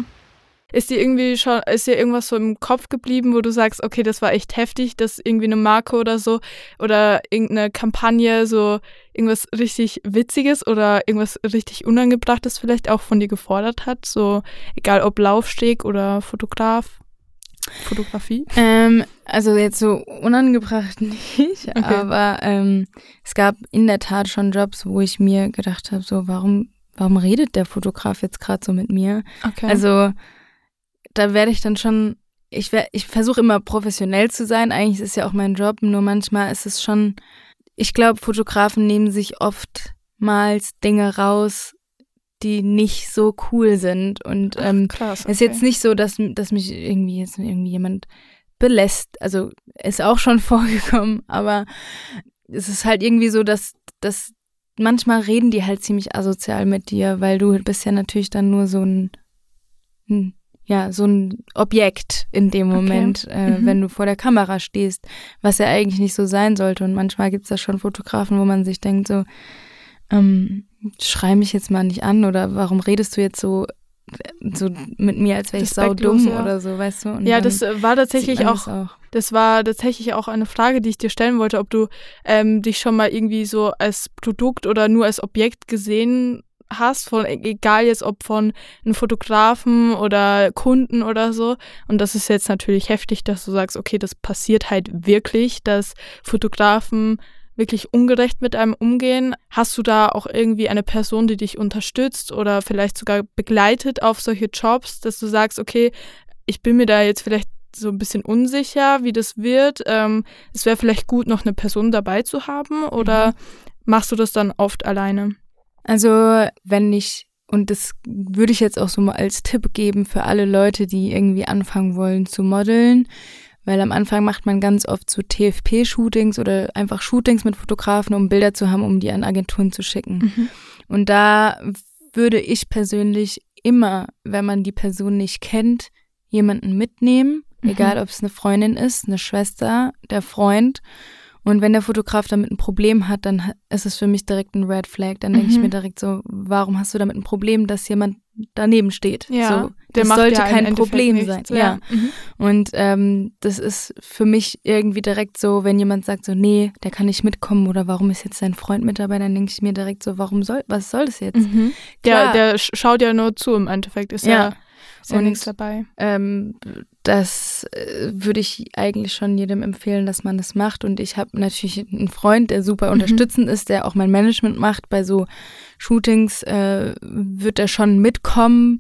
Ist dir irgendwie schon, ist dir irgendwas so im Kopf geblieben, wo du sagst, okay, das war echt heftig, dass irgendwie eine Marke oder so oder irgendeine Kampagne so irgendwas richtig Witziges oder irgendwas richtig Unangebrachtes vielleicht auch von dir gefordert hat? So, egal ob Laufsteg oder Fotograf, Fotografie? Ähm, also jetzt so unangebracht nicht, okay. aber ähm, es gab in der Tat schon Jobs, wo ich mir gedacht habe, so, warum, warum redet der Fotograf jetzt gerade so mit mir? Okay. Also da werde ich dann schon, ich, ich versuche immer professionell zu sein. Eigentlich ist es ja auch mein Job, nur manchmal ist es schon, ich glaube, Fotografen nehmen sich oftmals Dinge raus, die nicht so cool sind. Und ähm, Ach, okay. ist jetzt nicht so, dass, dass mich irgendwie jetzt irgendwie jemand belässt. Also ist auch schon vorgekommen, aber es ist halt irgendwie so, dass, dass manchmal reden die halt ziemlich asozial mit dir, weil du bist ja natürlich dann nur so ein, ein ja, so ein Objekt in dem Moment, okay. äh, mhm. wenn du vor der Kamera stehst, was ja eigentlich nicht so sein sollte. Und manchmal gibt es da schon Fotografen, wo man sich denkt, so, ähm, schrei mich jetzt mal nicht an oder warum redest du jetzt so so mit mir, als wäre ich saudumm ja. oder so, weißt du? Und ja, das äh, war tatsächlich auch, auch, das war tatsächlich auch eine Frage, die ich dir stellen wollte, ob du ähm, dich schon mal irgendwie so als Produkt oder nur als Objekt gesehen hast, von egal jetzt ob von einem Fotografen oder Kunden oder so. Und das ist jetzt natürlich heftig, dass du sagst, okay, das passiert halt wirklich, dass Fotografen wirklich ungerecht mit einem umgehen. Hast du da auch irgendwie eine Person, die dich unterstützt oder vielleicht sogar begleitet auf solche Jobs, dass du sagst, okay, ich bin mir da jetzt vielleicht so ein bisschen unsicher, wie das wird. Ähm, es wäre vielleicht gut, noch eine Person dabei zu haben oder mhm. machst du das dann oft alleine? Also, wenn ich, und das würde ich jetzt auch so mal als Tipp geben für alle Leute, die irgendwie anfangen wollen zu modeln, weil am Anfang macht man ganz oft so TFP-Shootings oder einfach Shootings mit Fotografen, um Bilder zu haben, um die an Agenturen zu schicken. Mhm. Und da würde ich persönlich immer, wenn man die Person nicht kennt, jemanden mitnehmen, mhm. egal ob es eine Freundin ist, eine Schwester, der Freund und wenn der Fotograf damit ein Problem hat, dann ist es für mich direkt ein Red Flag. Dann denke Mhm. ich mir direkt so, warum hast du damit ein Problem, dass jemand daneben steht? Ja, so, der das macht sollte ja kein Endeffekt Problem nichts, sein. ja. Ja. Mhm. Und ähm, das ist für mich irgendwie direkt so, wenn jemand sagt so, nee, der kann nicht mitkommen oder warum ist jetzt dein Freund mit dabei, dann denke ich mir direkt so, warum soll, was soll das jetzt? Mhm. Der, der sch- schaut ja nur zu im Endeffekt, ist ja, Ja. Ist ja nichts dabei. Ähm, das äh, würde ich eigentlich schon jedem empfehlen, dass man das macht. Und ich habe natürlich einen Freund, der super Mhm. unterstützend ist, der auch mein Management macht. Bei so Shootings äh, wird er schon mitkommen.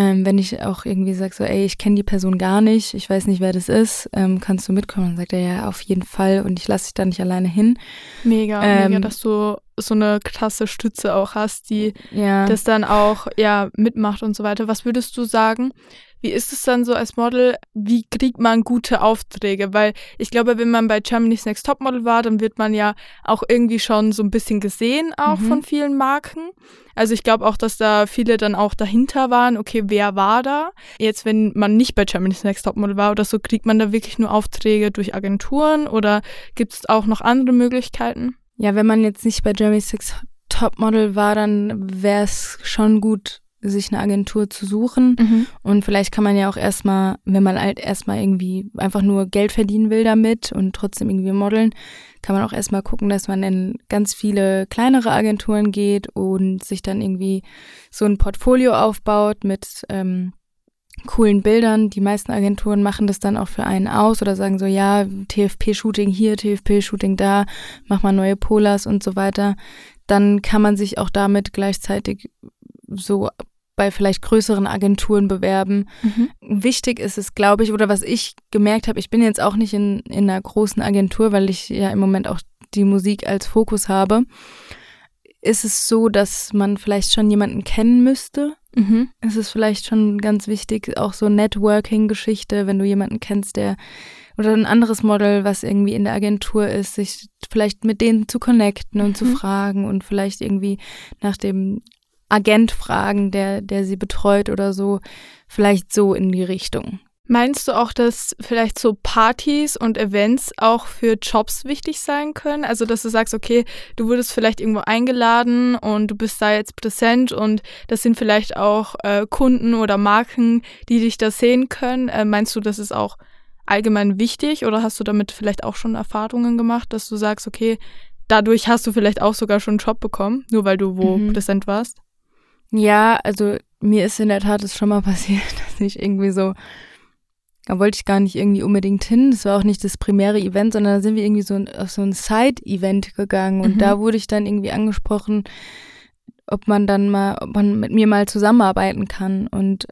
Ähm, wenn ich auch irgendwie sage, so, ey, ich kenne die Person gar nicht, ich weiß nicht, wer das ist, ähm, kannst du mitkommen? Dann sagt er ja, auf jeden Fall und ich lasse dich da nicht alleine hin. Mega, Ähm, mega, dass du so eine krasse Stütze auch hast, die Ja. das dann auch ja mitmacht und so weiter. Was würdest du sagen? Wie ist es dann so als Model? Wie kriegt man gute Aufträge? Weil ich glaube, wenn man bei Germany's Next Topmodel war, dann wird man ja auch irgendwie schon so ein bisschen gesehen, auch Mhm. von vielen Marken. Also ich glaube auch, dass da viele dann auch dahinter waren, okay, wer war da? Jetzt, wenn man nicht bei Germany's Next Topmodel war oder so, kriegt man da wirklich nur Aufträge durch Agenturen oder gibt es auch noch andere Möglichkeiten? Ja, wenn man jetzt nicht bei Jeremy Six Topmodel war, dann wäre es schon gut, sich eine Agentur zu suchen. Und vielleicht kann man ja auch erstmal, wenn man halt erstmal irgendwie einfach nur Geld verdienen will damit und trotzdem irgendwie modeln, kann man auch erstmal gucken, dass man in ganz viele kleinere Agenturen geht und sich dann irgendwie so ein Portfolio aufbaut mit ähm, coolen Bildern. Die meisten Agenturen machen das dann auch für einen aus oder sagen so, ja, TFP-Shooting hier, TFP-Shooting da, mach mal neue Polars und so weiter. Dann kann man sich auch damit gleichzeitig so bei vielleicht größeren Agenturen bewerben. Mhm. Wichtig ist es, glaube ich, oder was ich gemerkt habe, ich bin jetzt auch nicht in, in einer großen Agentur, weil ich ja im Moment auch die Musik als Fokus habe. ist es so, dass man vielleicht schon jemanden kennen müsste. Mhm. Es ist vielleicht schon ganz wichtig, auch so Networking-Geschichte, wenn du jemanden kennst, der oder ein anderes Model, was irgendwie in der Agentur ist, sich vielleicht mit denen zu connecten und Mhm. zu fragen und vielleicht irgendwie nach dem Agent fragen, der, der sie betreut oder so. Vielleicht so in die Richtung. Meinst du auch, dass vielleicht so Partys und Events auch für Jobs wichtig sein können? Also, dass du sagst, okay, du wurdest vielleicht irgendwo eingeladen und du bist da jetzt präsent und das sind vielleicht auch äh, Kunden oder Marken, die dich da sehen können. Äh, meinst du, das ist auch allgemein wichtig oder hast du damit vielleicht auch schon Erfahrungen gemacht, dass du sagst, okay, dadurch hast du vielleicht auch sogar schon einen Job bekommen, nur weil du wo Mhm. präsent warst? Ja, also mir ist in der Tat es schon mal passiert, dass ich irgendwie so, da wollte ich gar nicht irgendwie unbedingt hin. Das war auch nicht das primäre Event, sondern da sind wir irgendwie so ein- auf so ein Side-Event gegangen und Mhm. da wurde ich dann irgendwie angesprochen, ob man dann mal, ob man mit mir mal zusammenarbeiten kann und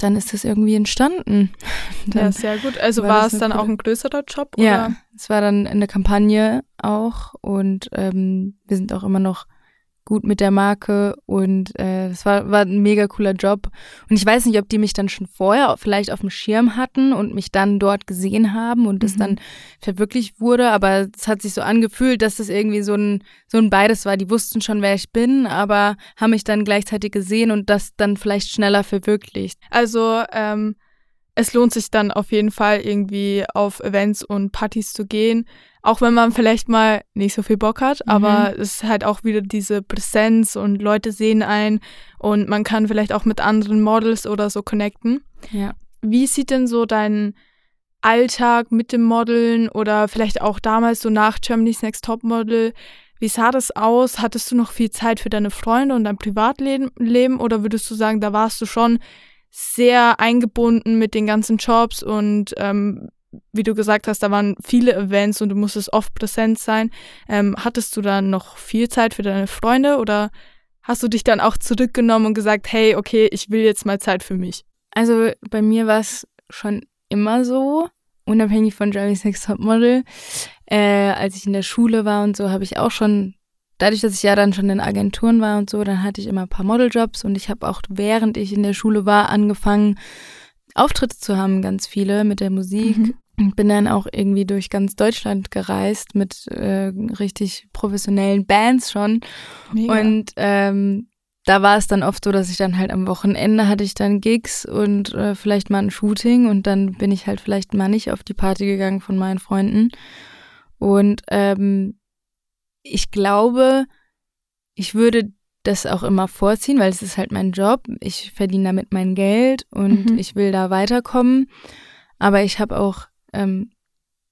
dann ist das irgendwie entstanden. Ja, sehr gut. Also war war es dann auch coole- ein größerer Job? ja, Oder? es war dann eine Kampagne auch und ähm, wir sind auch immer noch gut mit der Marke und äh, es war, war ein mega cooler Job. Und ich weiß nicht, ob die mich dann schon vorher vielleicht auf dem Schirm hatten und mich dann dort gesehen haben und es Mhm. dann verwirklicht wurde, aber es hat sich so angefühlt, dass das irgendwie so ein, so ein beides war. Die wussten schon, wer ich bin, aber haben mich dann gleichzeitig gesehen und das dann vielleicht schneller verwirklicht. Also ähm, es lohnt sich dann auf jeden Fall irgendwie auf Events und Partys zu gehen, auch wenn man vielleicht mal nicht so viel Bock hat, Mhm. aber es ist halt auch wieder diese Präsenz und Leute sehen ein und man kann vielleicht auch mit anderen Models oder so connecten. Ja. Wie sieht denn so dein Alltag mit dem Modeln oder vielleicht auch damals so nach Germany's Next Topmodel? Wie sah das aus? Hattest du noch viel Zeit für deine Freunde und dein Privatleben Leben, oder würdest du sagen, da warst du schon sehr eingebunden mit den ganzen Jobs und ähm, wie du gesagt hast, da waren viele Events und du musstest oft präsent sein. Ähm, hattest du dann noch viel Zeit für deine Freunde oder hast du dich dann auch zurückgenommen und gesagt, hey, okay, ich will jetzt mal Zeit für mich? Also bei mir war es schon immer so, unabhängig von Jerry's Next Topmodel. Äh, als ich in der Schule war und so, habe ich auch schon, dadurch, dass ich ja dann schon in Agenturen war und so, dann hatte ich immer ein paar Modeljobs und ich habe auch, während ich in der Schule war, angefangen, Auftritte zu haben, ganz viele mit der Musik. Mhm. Und bin dann auch irgendwie durch ganz Deutschland gereist mit äh, richtig professionellen Bands schon. Mega. Und ähm, da war es dann oft so, dass ich dann halt am Wochenende hatte ich dann Gigs und äh, vielleicht mal ein Shooting und dann bin ich halt vielleicht mal nicht auf die Party gegangen von meinen Freunden. Und ähm, ich glaube, ich würde das auch immer vorziehen, weil es ist halt mein Job. Ich verdiene damit mein Geld und Mhm. ich will da weiterkommen. Aber ich habe auch ähm,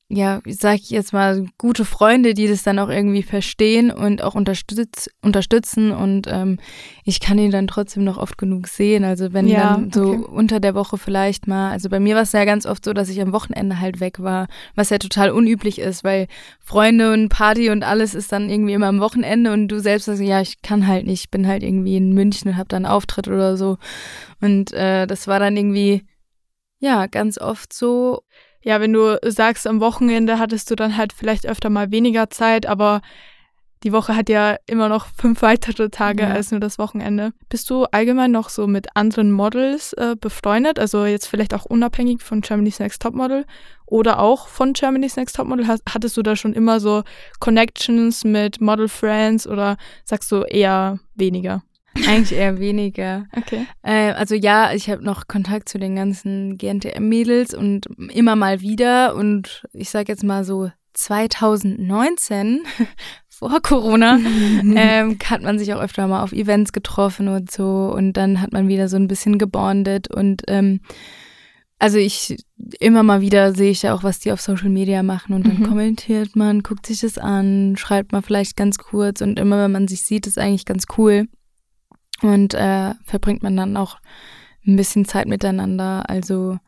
ja, sag ich jetzt mal, gute Freunde, die das dann auch irgendwie verstehen und auch unterstütz unterstützen und ähm, ich kann ihn dann trotzdem noch oft genug sehen. Also wenn Ja, dann so okay. unter der Woche vielleicht mal, also bei mir war es ja ganz oft so, dass ich am Wochenende halt weg war, was ja total unüblich ist, weil Freunde und Party und alles ist dann irgendwie immer am Wochenende und du selbst sagst, ja, ich kann halt nicht, ich bin halt irgendwie in München und habe dann einen Auftritt oder so. Und äh, das war dann irgendwie, ja, ganz oft so, Ja, wenn du sagst, am Wochenende hattest du dann halt vielleicht öfter mal weniger Zeit, aber die Woche hat ja immer noch fünf weitere Tage Ja. als nur das Wochenende. Bist du allgemein noch so mit anderen Models äh, befreundet? Also jetzt vielleicht auch unabhängig von Germany's Next Topmodel oder auch von Germany's Next Topmodel? Hattest du da schon immer so Connections mit Model Friends oder sagst du eher weniger? eigentlich eher weniger. Okay. Äh, also ja, ich habe noch Kontakt zu den ganzen GNTM-Mädels und immer mal wieder. Und ich sage jetzt mal so 2019, vor Corona, ähm, hat man sich auch öfter mal auf Events getroffen und so. Und dann hat man wieder so ein bisschen gebondet. Und ähm, also ich immer mal wieder sehe ich ja auch, was die auf Social Media machen. Und dann Mhm. kommentiert man, guckt sich das an, schreibt mal vielleicht ganz kurz. Und immer, wenn man sich sieht, ist eigentlich ganz cool. Und äh, verbringt man dann auch ein bisschen Zeit miteinander. Also,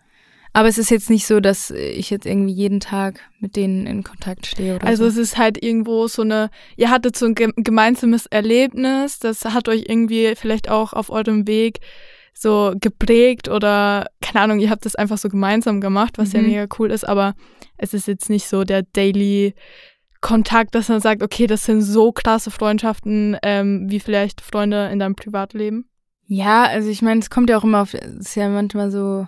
aber es ist jetzt nicht so, dass ich jetzt irgendwie jeden Tag mit denen in Kontakt stehe oder Also so. es ist halt irgendwo so eine, ihr hattet so ein gem- gemeinsames Erlebnis, das hat euch irgendwie vielleicht auch auf eurem Weg so geprägt oder keine Ahnung, ihr habt das einfach so gemeinsam gemacht, was ja Mhm. mega cool ist, aber es ist jetzt nicht so der Daily Kontakt, dass man sagt, okay, das sind so krasse Freundschaften, ähm, wie vielleicht Freunde in deinem Privatleben? Ja, also ich meine, es kommt ja auch immer auf, es ist ja manchmal so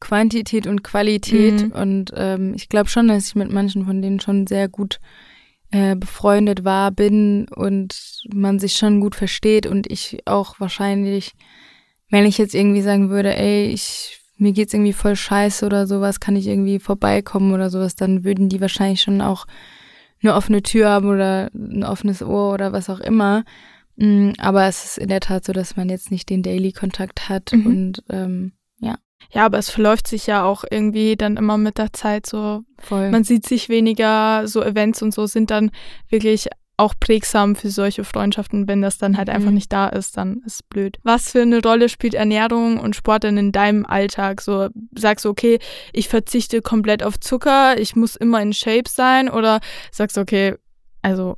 Quantität und Qualität. Mhm. Und ähm, ich glaube schon, dass ich mit manchen von denen schon sehr gut äh, befreundet war, bin und man sich schon gut versteht und ich auch wahrscheinlich, wenn ich jetzt irgendwie sagen würde, ey, ich mir geht's irgendwie voll scheiße oder sowas, kann ich irgendwie vorbeikommen oder sowas, dann würden die wahrscheinlich schon auch eine offene Tür haben oder ein offenes Ohr oder was auch immer. Mm, Aber es ist in der Tat so, dass man jetzt nicht den Daily-Kontakt hat Mhm. und ähm, ja, Ja, aber es verläuft sich ja auch irgendwie dann immer mit der Zeit so. voll. Man sieht sich weniger, so Events und so sind dann wirklich auch prägsam für solche Freundschaften. Wenn das dann halt einfach Mhm. nicht da ist, dann ist es blöd. Was für eine Rolle spielt Ernährung und Sport denn in deinem Alltag? So sagst du, okay, ich verzichte komplett auf Zucker, ich muss immer in Shape sein oder sagst du, okay, also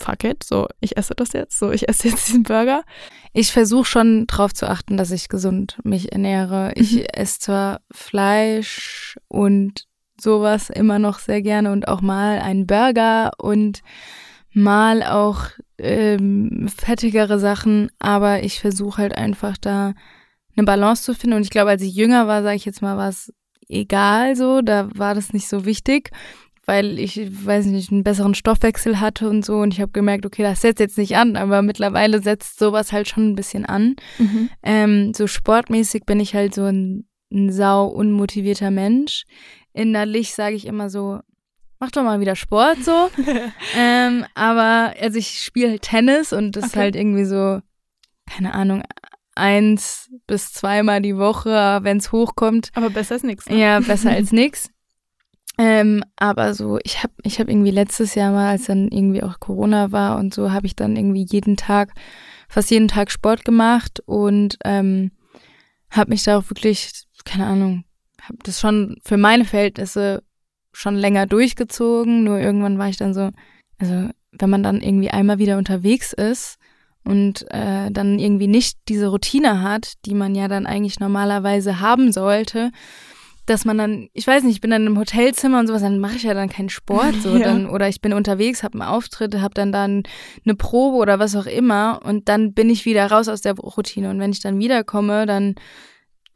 fuck it, so ich esse das jetzt, so ich esse jetzt diesen Burger. Ich versuche schon drauf zu achten, dass ich gesund mich ernähre. Ich Mhm. esse zwar Fleisch und sowas immer noch sehr gerne und auch mal einen Burger und mal auch ähm, fettigere Sachen, aber ich versuche halt einfach da eine Balance zu finden. Und ich glaube, als ich jünger war, sage ich jetzt mal, war es egal so, da war das nicht so wichtig weil ich, weiß nicht, einen besseren Stoffwechsel hatte und so. Und ich habe gemerkt, okay, das setzt jetzt nicht an, aber mittlerweile setzt sowas halt schon ein bisschen an. Ähm, so sportmäßig bin ich halt so ein, ein sau unmotivierter Mensch. Innerlich sage ich immer so, mach doch mal wieder Sport so. ähm, aber also ich spiele halt Tennis und das ist Okay. halt irgendwie so, keine Ahnung, eins bis zweimal die Woche, wenn es hochkommt. Aber besser als nichts. Ne? Ja, besser als nix. Ähm, aber so, ich habe ich hab irgendwie letztes Jahr mal, als dann irgendwie auch Corona war und so, habe ich dann irgendwie jeden Tag, fast jeden Tag Sport gemacht und ähm, habe mich da auch wirklich, keine Ahnung, habe das schon für meine Verhältnisse schon länger durchgezogen. Nur irgendwann war ich dann so, also wenn man dann irgendwie einmal wieder unterwegs ist und äh, dann irgendwie nicht diese Routine hat, die man ja dann eigentlich normalerweise haben sollte, dass man dann, ich weiß nicht, ich bin dann im Hotelzimmer und sowas, dann mache ich ja dann keinen Sport so Ja. dann oder ich bin unterwegs, habe einen Auftritt, habe dann dann eine Probe oder was auch immer und dann bin ich wieder raus aus der Routine und wenn ich dann wiederkomme, dann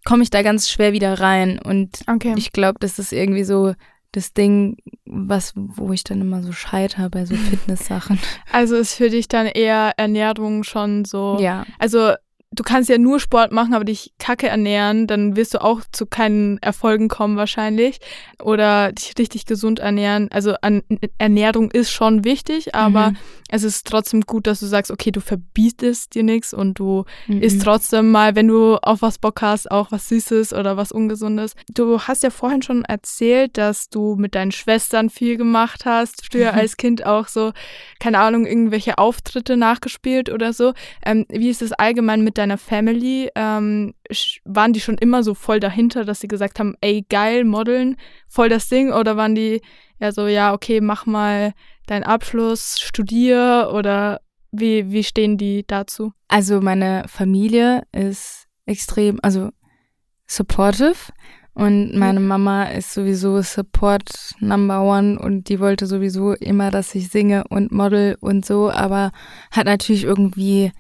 komme ich da ganz schwer wieder rein und Okay. ich glaube, das ist irgendwie so das Ding, was wo ich dann immer so scheitere bei so Fitness-Sachen. Also ist für dich dann eher Ernährung schon so. ja. Also du kannst ja nur Sport machen, aber dich kacke ernähren, dann wirst du auch zu keinen Erfolgen kommen wahrscheinlich. Oder dich richtig gesund ernähren. Also an, Ernährung ist schon wichtig, aber Mhm. es ist trotzdem gut, dass du sagst, okay, du verbietest dir nichts und du Mhm. isst trotzdem mal, wenn du auf was Bock hast, auch was Süßes oder was Ungesundes. Du hast ja vorhin schon erzählt, dass du mit deinen Schwestern viel gemacht hast, früher Mhm. als Kind auch so, keine Ahnung, irgendwelche Auftritte nachgespielt oder so. Ähm, wie ist es allgemein mit deiner Family? Ähm, waren die schon immer so voll dahinter, dass sie gesagt haben, ey, geil, modeln, voll das Ding? Oder waren die ja so, ja, okay, mach mal deinen Abschluss, studier oder wie, wie stehen die dazu? Also meine Familie ist extrem, also supportive und meine Mama ist sowieso Support Number One und die wollte sowieso immer, dass ich singe und model und so, aber hat natürlich irgendwie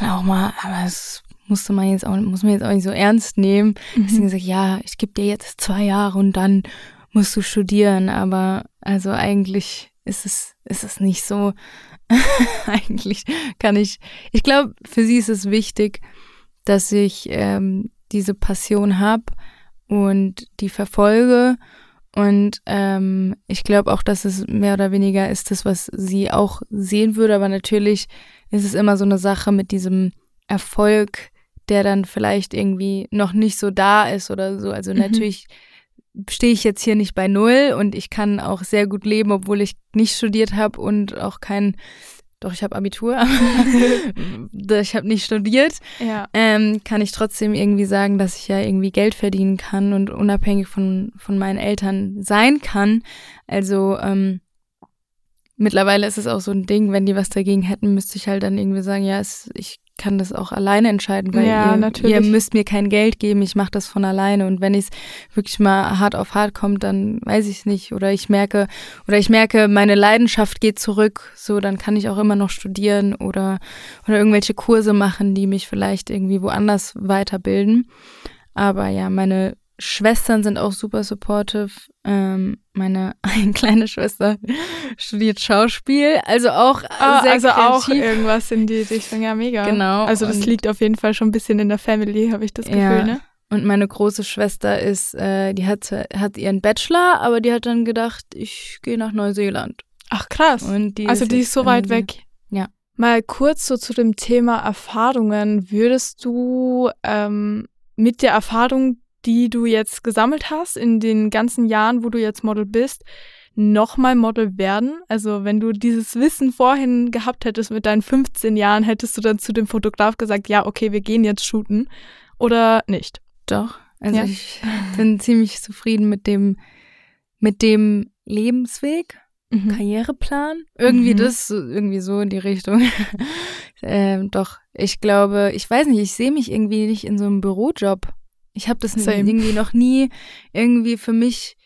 dann auch mal, aber das musste man jetzt auch, muss man jetzt auch nicht so ernst nehmen. Deswegen gesagt, ja, ich gebe dir jetzt zwei Jahre und dann musst du studieren, aber also eigentlich ist es, ist es nicht so. eigentlich kann ich, ich glaube, für sie ist es wichtig, dass ich ähm, diese Passion habe und die verfolge. Und ähm, ich glaube auch, dass es mehr oder weniger ist das, was sie auch sehen würde. Aber natürlich ist es immer so eine Sache mit diesem Erfolg, der dann vielleicht irgendwie noch nicht so da ist oder so. Also Mhm. natürlich stehe ich jetzt hier nicht bei null und ich kann auch sehr gut leben, obwohl ich nicht studiert habe und auch kein, doch ich habe Abitur, ich habe nicht studiert, Ja. ähm, kann ich trotzdem irgendwie sagen, dass ich ja irgendwie Geld verdienen kann und unabhängig von, von meinen Eltern sein kann. Also ähm, mittlerweile ist es auch so ein Ding, wenn die was dagegen hätten, müsste ich halt dann irgendwie sagen, ja, es, ich kann das auch alleine entscheiden, weil Ja, ihr, natürlich. ihr müsst mir kein Geld geben, ich mache das von alleine und wenn es wirklich mal hart auf hart kommt, dann weiß ich es nicht oder ich merke oder ich merke, meine Leidenschaft geht zurück, so dann kann ich auch immer noch studieren oder oder irgendwelche Kurse machen, die mich vielleicht irgendwie woanders weiterbilden. Aber ja, meine Schwestern sind auch super supportive. Ähm, meine eine kleine Schwester studiert Schauspiel, also auch Ah, sehr also auch kreativ. irgendwas in die Richtung, ja, mega. Genau, Also das liegt auf jeden Fall schon ein bisschen in der Family, habe ich das Gefühl, Ja. ne? Und meine große Schwester ist, äh, die hat, hat ihren Bachelor, aber die hat dann gedacht, ich gehe nach Neuseeland. Ach krass. Die also die jetzt ist so weit weg. Ja. Mal kurz so zu dem Thema Erfahrungen. Würdest du ähm, mit der Erfahrung, die du jetzt gesammelt hast in den ganzen Jahren, wo du jetzt Model bist, nochmal Model werden? Also wenn du dieses Wissen vorhin gehabt hättest mit deinen 15 Jahren, hättest du dann zu dem Fotograf gesagt, ja, okay, wir gehen jetzt shooten oder nicht? Doch. Also Ja. ich bin ziemlich zufrieden mit dem, mit dem Lebensweg, Karriereplan. Irgendwie Mhm. das, irgendwie so in die Richtung. ähm, doch, ich glaube, ich weiß nicht, ich sehe mich irgendwie nicht in so einem Bürojob. Ich habe das Same. irgendwie noch nie irgendwie für mich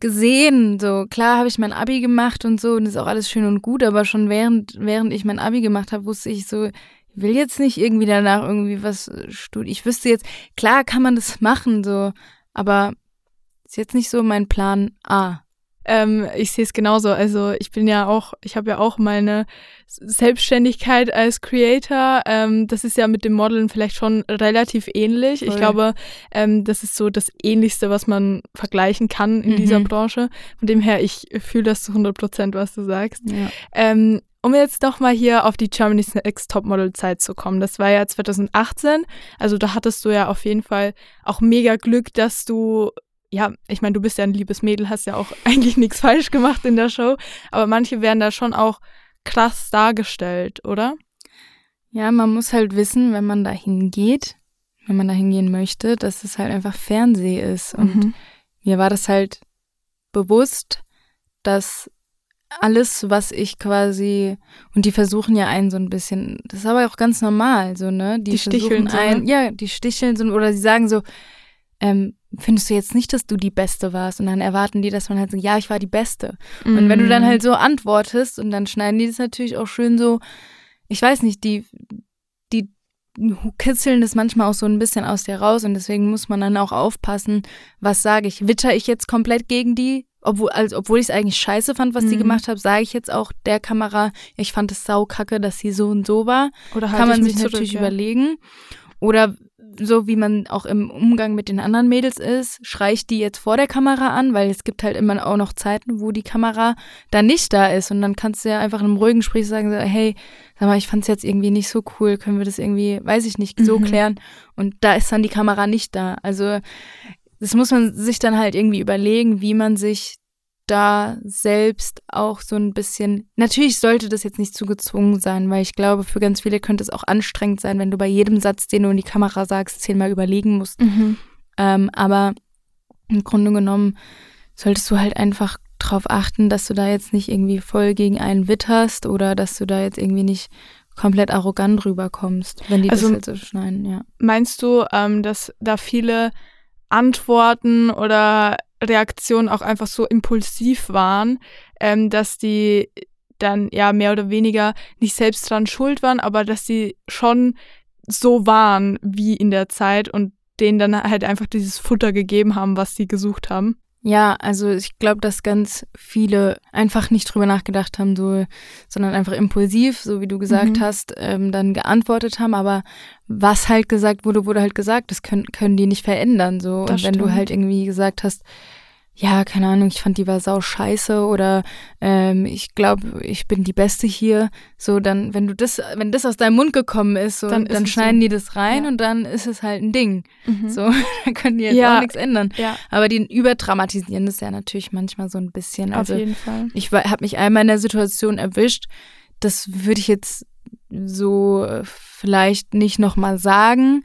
gesehen. So klar habe ich mein Abi gemacht und so und ist auch alles schön und gut, aber schon während während ich mein Abi gemacht habe, wusste ich so, ich will jetzt nicht irgendwie danach irgendwie was studieren. Ich wüsste jetzt, klar kann man das machen so, aber ist jetzt nicht so mein Plan A. Ähm, ich sehe es genauso. Also ich bin ja auch, ich habe ja auch meine Selbstständigkeit als Creator. Ähm, das ist ja mit dem Modeln vielleicht schon relativ ähnlich. Ich Voll. glaube, ähm, das ist so das Ähnlichste, was man vergleichen kann in Mhm. dieser Branche. Von dem her, ich fühle das zu 100 Prozent, was du sagst. Ja. Ähm, um jetzt nochmal hier auf die Germany's Next Topmodel Zeit zu kommen. Das war ja 2018. Also da hattest du ja auf jeden Fall auch mega Glück, dass du, ja, ich meine, du bist ja ein liebes Mädel, hast ja auch eigentlich nichts falsch gemacht in der Show. Aber manche werden da schon auch krass dargestellt, oder? Ja, man muss halt wissen, wenn man da hingeht, wenn man da hingehen möchte, dass es halt einfach Fernseh ist. Und Mhm. mir war das halt bewusst, dass alles, was ich quasi, und die versuchen ja einen so ein bisschen, das ist aber auch ganz normal, so, ne? Die sticheln versuchen so, ne? einen, ja, die sticheln so, oder sie sagen so, ähm, findest du jetzt nicht, dass du die Beste warst? Und dann erwarten die, dass man halt so, ja, ich war die Beste. Und wenn du Mhm. dann halt so antwortest und dann schneiden die das natürlich auch schön so, ich weiß nicht, die, die kitzeln das manchmal auch so ein bisschen aus dir raus und deswegen muss man dann auch aufpassen, was sage ich. Witter ich jetzt komplett gegen die, obwohl, also, obwohl ich es eigentlich scheiße fand, was die Mhm. gemacht haben, sage ich jetzt auch der Kamera, ich fand es saukacke, dass sie so und so war. Oder Kann halte man ich sich natürlich ja. überlegen. Oder so wie man auch im Umgang mit den anderen Mädels ist, schrei ich die jetzt vor der Kamera an, weil es gibt halt immer auch noch Zeiten, wo die Kamera da nicht da ist. Und dann kannst du ja einfach in einem ruhigen Gespräch sagen, so, hey, sag mal, ich fand es jetzt irgendwie nicht so cool, können wir das irgendwie, weiß ich nicht, so Mhm. klären. Und da ist dann die Kamera nicht da. Also das muss man sich dann halt irgendwie überlegen, wie man sich da selbst auch so ein bisschen. Natürlich sollte das jetzt nicht zu gezwungen sein, weil ich glaube, für ganz viele könnte es auch anstrengend sein, wenn du bei jedem Satz, den du in die Kamera sagst, zehnmal überlegen musst. Mhm. Ähm, aber im Grunde genommen solltest du halt einfach drauf achten, dass du da jetzt nicht irgendwie voll gegen einen witterst oder dass du da jetzt irgendwie nicht komplett arrogant rüberkommst, wenn die Also- das halt so schneiden, ja. Meinst du, ähm, dass da viele Antworten oder Reaktionen auch einfach so impulsiv waren, ähm, dass die dann ja mehr oder weniger nicht selbst dran schuld waren, aber dass sie schon so waren wie in der Zeit und denen dann halt einfach dieses Futter gegeben haben, was sie gesucht haben? Ja, also ich glaube, dass ganz viele einfach nicht drüber nachgedacht haben, so, sondern einfach impulsiv, so wie du gesagt Mhm. hast, ähm, dann geantwortet haben. Aber was halt gesagt wurde, wurde halt gesagt. Das können, können die nicht verändern. So. Das Und wenn du stimmt. halt irgendwie gesagt hast, ja, keine Ahnung, ich fand die war sau scheiße oder ähm, ich glaube, ich bin die Beste hier. So, dann, wenn du das, wenn das aus deinem Mund gekommen ist, so, Dann dann, ist schneiden so. die das rein Ja. und dann ist es halt ein Ding. Mhm. So, da können die jetzt Ja. auch nichts ändern. Ja, Aber die überdramatisieren das ja natürlich manchmal so ein bisschen. auf Also jeden Fall. ich habe mich einmal in der Situation erwischt, das würde ich jetzt so äh, vielleicht nicht nochmal sagen.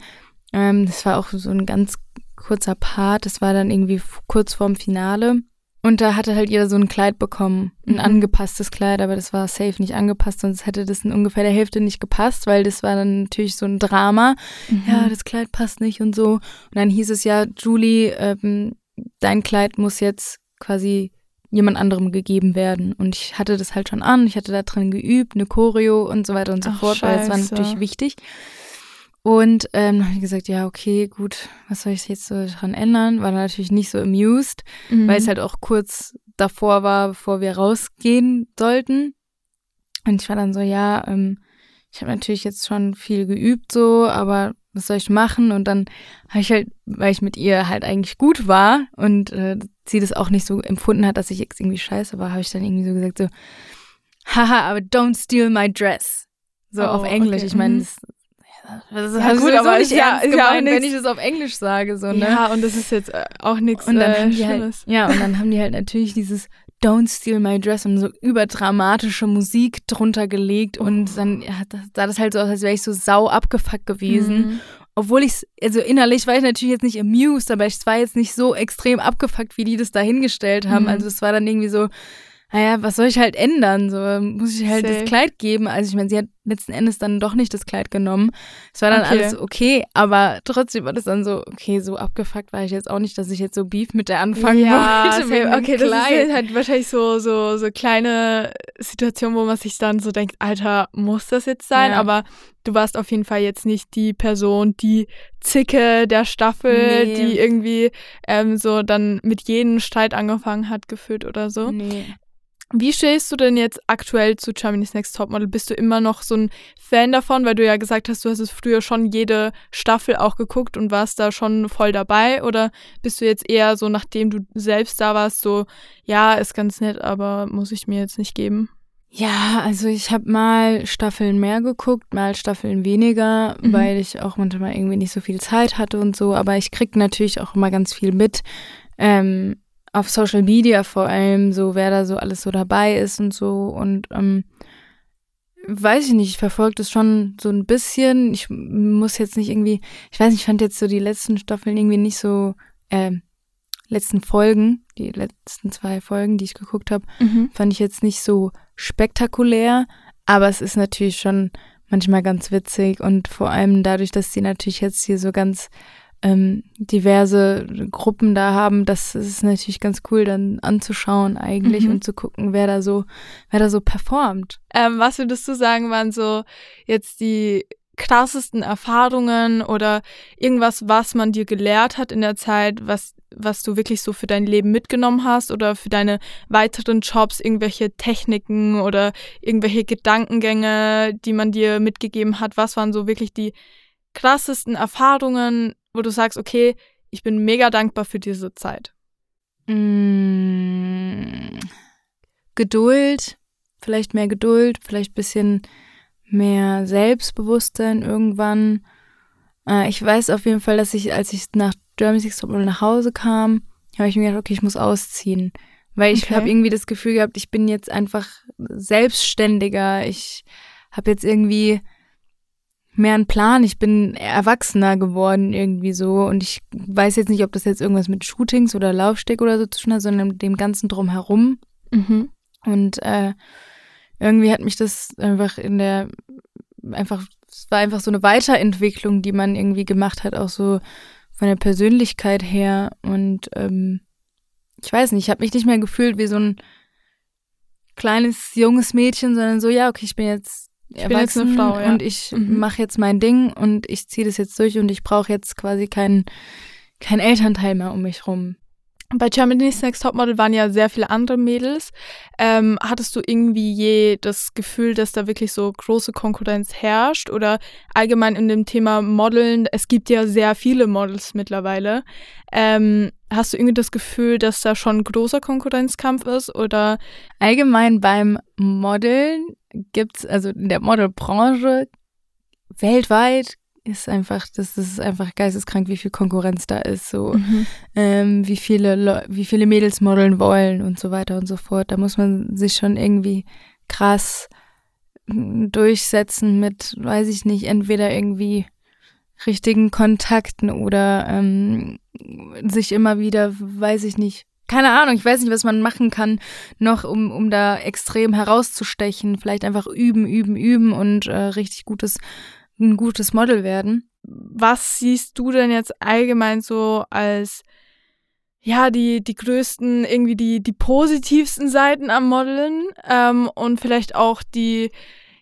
Ähm, das war auch so ein ganz kurzer Part. Das war dann irgendwie kurz vorm Finale. Und da hatte halt jeder so ein Kleid bekommen, ein Mhm. angepasstes Kleid, aber das war safe nicht angepasst, sonst hätte das in ungefähr der Hälfte nicht gepasst, weil das war dann natürlich so ein Drama. Mhm. Ja, das Kleid passt nicht und so. Und dann hieß es ja, Julie, ähm, dein Kleid muss jetzt quasi jemand anderem gegeben werden. Und ich hatte das halt schon an, ich hatte da drin geübt, eine Choreo und so weiter und so Ach, fort, weil das war scheiße. natürlich wichtig. Und ähm, dann habe ich gesagt, ja, okay, gut, was soll ich jetzt so dran ändern? War dann natürlich nicht so amused, Mhm. weil es halt auch kurz davor war, bevor wir rausgehen sollten. Und ich war dann so, ja, ähm, ich habe natürlich jetzt schon viel geübt so, aber was soll ich machen? Und dann habe ich halt, weil ich mit ihr halt eigentlich gut war und äh, sie das auch nicht so empfunden hat, dass ich jetzt irgendwie scheiße war, habe ich dann irgendwie so gesagt so, haha, aber don't steal my dress. So Oh, auf Englisch. okay, Ich meine, mhm. das, das Ja, ja, gut, gut, aber nicht ist ja- ernst ist ja gemeint, wenn ich das auf Englisch sage. So, ne? Ja, und das ist jetzt äh, auch nichts Und dann äh, haben die halt, Schlimmes. ja, und dann haben die halt natürlich dieses Don't Steal My Dress und so überdramatische Musik drunter gelegt und Oh. dann ja, das, sah das halt so aus, als wäre ich so sau abgefuckt gewesen. Mhm. Obwohl ich, also innerlich war ich natürlich jetzt nicht amused, aber ich war jetzt nicht so extrem abgefuckt, wie die das dahingestellt haben. Mhm. Also es war dann irgendwie so, naja, was soll ich halt ändern? So muss ich halt Safe. das Kleid geben. Also ich meine, sie hat letzten Endes dann doch nicht das Kleid genommen. Es war dann Okay. alles okay, aber trotzdem war das dann so, okay, so abgefuckt war ich jetzt auch nicht, dass ich jetzt so Beef mit der anfangen ja, wollte. safe. okay, das ist Kleid. jetzt halt wahrscheinlich so, so, so kleine Situationen, wo man sich dann so denkt, Alter, muss das jetzt sein? Ja. Aber du warst auf jeden Fall jetzt nicht die Person, die Zicke der Staffel, Nee. die irgendwie ähm, so dann mit jedem Streit angefangen hat, gefühlt oder so. Nee. Wie stehst du denn jetzt aktuell zu Germany's Next Topmodel? Bist du immer noch so ein Fan davon, weil du ja gesagt hast, du hast es früher schon jede Staffel auch geguckt und warst da schon voll dabei? Oder bist du jetzt eher so, nachdem du selbst da warst, so, ja, ist ganz nett, aber muss ich mir jetzt nicht geben? Ja, also ich habe mal Staffeln mehr geguckt, mal Staffeln weniger, Mhm. weil ich auch manchmal irgendwie nicht so viel Zeit hatte und so. Aber ich krieg natürlich auch immer ganz viel mit. Ähm, auf Social Media vor allem, so wer da so alles so dabei ist und so. Und ähm, weiß ich nicht, ich verfolge das schon so ein bisschen. Ich muss jetzt nicht irgendwie, ich weiß nicht, ich fand jetzt so die letzten Staffeln irgendwie nicht so, ähm, letzten Folgen, die letzten zwei Folgen, die ich geguckt habe, fand ich jetzt nicht so spektakulär, aber es ist natürlich schon manchmal ganz witzig und vor allem dadurch, dass die natürlich jetzt hier so ganz ähm, diverse Gruppen da haben, das ist natürlich ganz cool dann anzuschauen eigentlich Mhm. und zu gucken, wer da so, wer da so performt. Ähm, was würdest du sagen, waren so jetzt die krassesten Erfahrungen oder irgendwas, was man dir gelehrt hat in der Zeit, was, was du wirklich so für dein Leben mitgenommen hast oder für deine weiteren Jobs, irgendwelche Techniken oder irgendwelche Gedankengänge, die man dir mitgegeben hat? Was waren so wirklich die krassesten Erfahrungen, wo du sagst, okay, ich bin mega dankbar für diese Zeit? Mm, Geduld, vielleicht mehr Geduld, vielleicht ein bisschen mehr Selbstbewusstsein irgendwann. Äh, ich weiß auf jeden Fall, dass ich, als ich nach Germany's Next Topmodel nach Hause kam, habe ich mir gedacht, okay, ich muss ausziehen. Weil ich Okay. habe irgendwie das Gefühl gehabt, ich bin jetzt einfach selbstständiger. Ich habe jetzt irgendwie mehr einen Plan. Ich bin erwachsener geworden irgendwie so. Und ich weiß jetzt nicht, ob das jetzt irgendwas mit Shootings oder Laufsteg oder so zu tun hat, sondern dem Ganzen drumherum. Mhm. Und äh, irgendwie hat mich das einfach in der, einfach, es war einfach so eine Weiterentwicklung, die man irgendwie gemacht hat, auch so von der Persönlichkeit her. Und ähm, ich weiß nicht, ich habe mich nicht mehr gefühlt wie so ein kleines, junges Mädchen, sondern so, ja, okay, ich bin jetzt Ich bin jetzt eine Frau, ja. und ich Mhm. mache jetzt mein Ding und ich ziehe das jetzt durch und ich brauche jetzt quasi keinen kein Elternteil mehr um mich rum. Bei Germany's Next Topmodel waren ja sehr viele andere Mädels. Ähm, hattest du irgendwie je das Gefühl, dass da wirklich so große Konkurrenz herrscht? Oder allgemein in dem Thema Modeln? Es gibt ja sehr viele Models mittlerweile. Ähm, hast du irgendwie das Gefühl, dass da schon großer Konkurrenzkampf ist? Oder Allgemein beim Modeln gibt's, also in der Modelbranche weltweit ist einfach, das ist einfach geisteskrank, wie viel Konkurrenz da ist, so ähm, wie viele Leu wie viele Mädels modeln wollen und so weiter und so fort. Da muss man sich schon irgendwie krass mm, durchsetzen mit, weiß ich nicht, entweder irgendwie richtigen Kontakten oder ähm, sich immer wieder, weiß ich nicht, keine Ahnung, ich weiß nicht, was man machen kann, noch um, um da extrem herauszustechen. Vielleicht einfach üben, üben, üben und äh, richtig gutes, ein gutes Model werden. Was siehst du denn jetzt allgemein so als ja, die, die größten, irgendwie die, die positivsten Seiten am Modeln ähm, und vielleicht auch die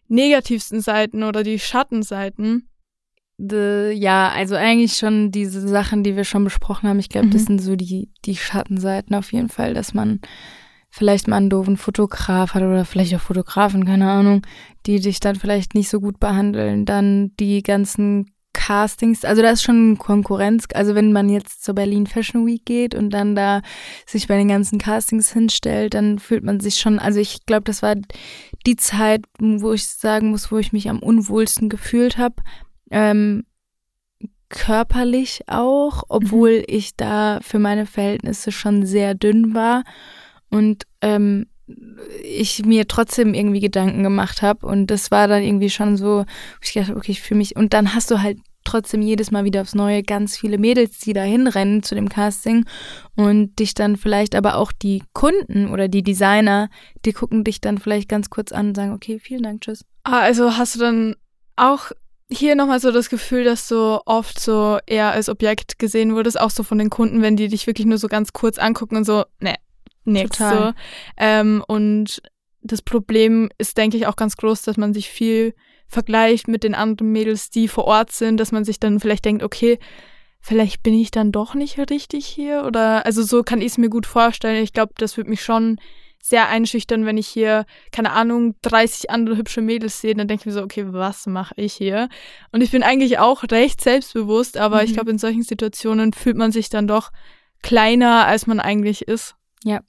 negativsten Seiten oder die Schattenseiten? The, ja, also eigentlich schon diese Sachen, die wir schon besprochen haben. Ich glaube, mhm. das sind so die, die Schattenseiten auf jeden Fall, dass man vielleicht mal einen doofen Fotograf hat oder vielleicht auch Fotografen, keine Ahnung, die dich dann vielleicht nicht so gut behandeln. Dann die ganzen Castings, also da ist schon Konkurrenz. Also wenn man jetzt zur Berlin Fashion Week geht und dann da sich bei den ganzen Castings hinstellt, dann fühlt man sich schon, also ich glaube, das war die Zeit, wo ich sagen muss, wo ich mich am unwohlsten gefühlt habe. Ähm, körperlich auch, obwohl mhm. ich da für meine Verhältnisse schon sehr dünn war und ähm, ich mir trotzdem irgendwie Gedanken gemacht habe und das war dann irgendwie schon so, ich dachte, okay, ich fühle mich und dann hast du halt trotzdem jedes Mal wieder aufs Neue ganz viele Mädels, die da hinrennen zu dem Casting und dich dann vielleicht aber auch die Kunden oder die Designer, die gucken dich dann vielleicht ganz kurz an und sagen, okay, vielen Dank, tschüss. Ah, also hast du dann auch hier nochmal so das Gefühl, dass du oft so eher als Objekt gesehen wurdest, auch so von den Kunden, wenn die dich wirklich nur so ganz kurz angucken und so, ne, nix so. Ähm, und das Problem ist, denke ich, auch ganz groß, dass man sich viel vergleicht mit den anderen Mädels, die vor Ort sind, dass man sich dann vielleicht denkt, okay, vielleicht bin ich dann doch nicht richtig hier oder also so kann ich es mir gut vorstellen. Ich glaube, das würde mich schon sehr einschüchtern, wenn ich hier, keine Ahnung, 30 andere hübsche Mädels sehe, dann denke ich mir so, okay, was mache ich hier? Und ich bin eigentlich auch recht selbstbewusst, aber mhm. ich glaube, in solchen Situationen fühlt man sich dann doch kleiner, als man eigentlich ist. Ja.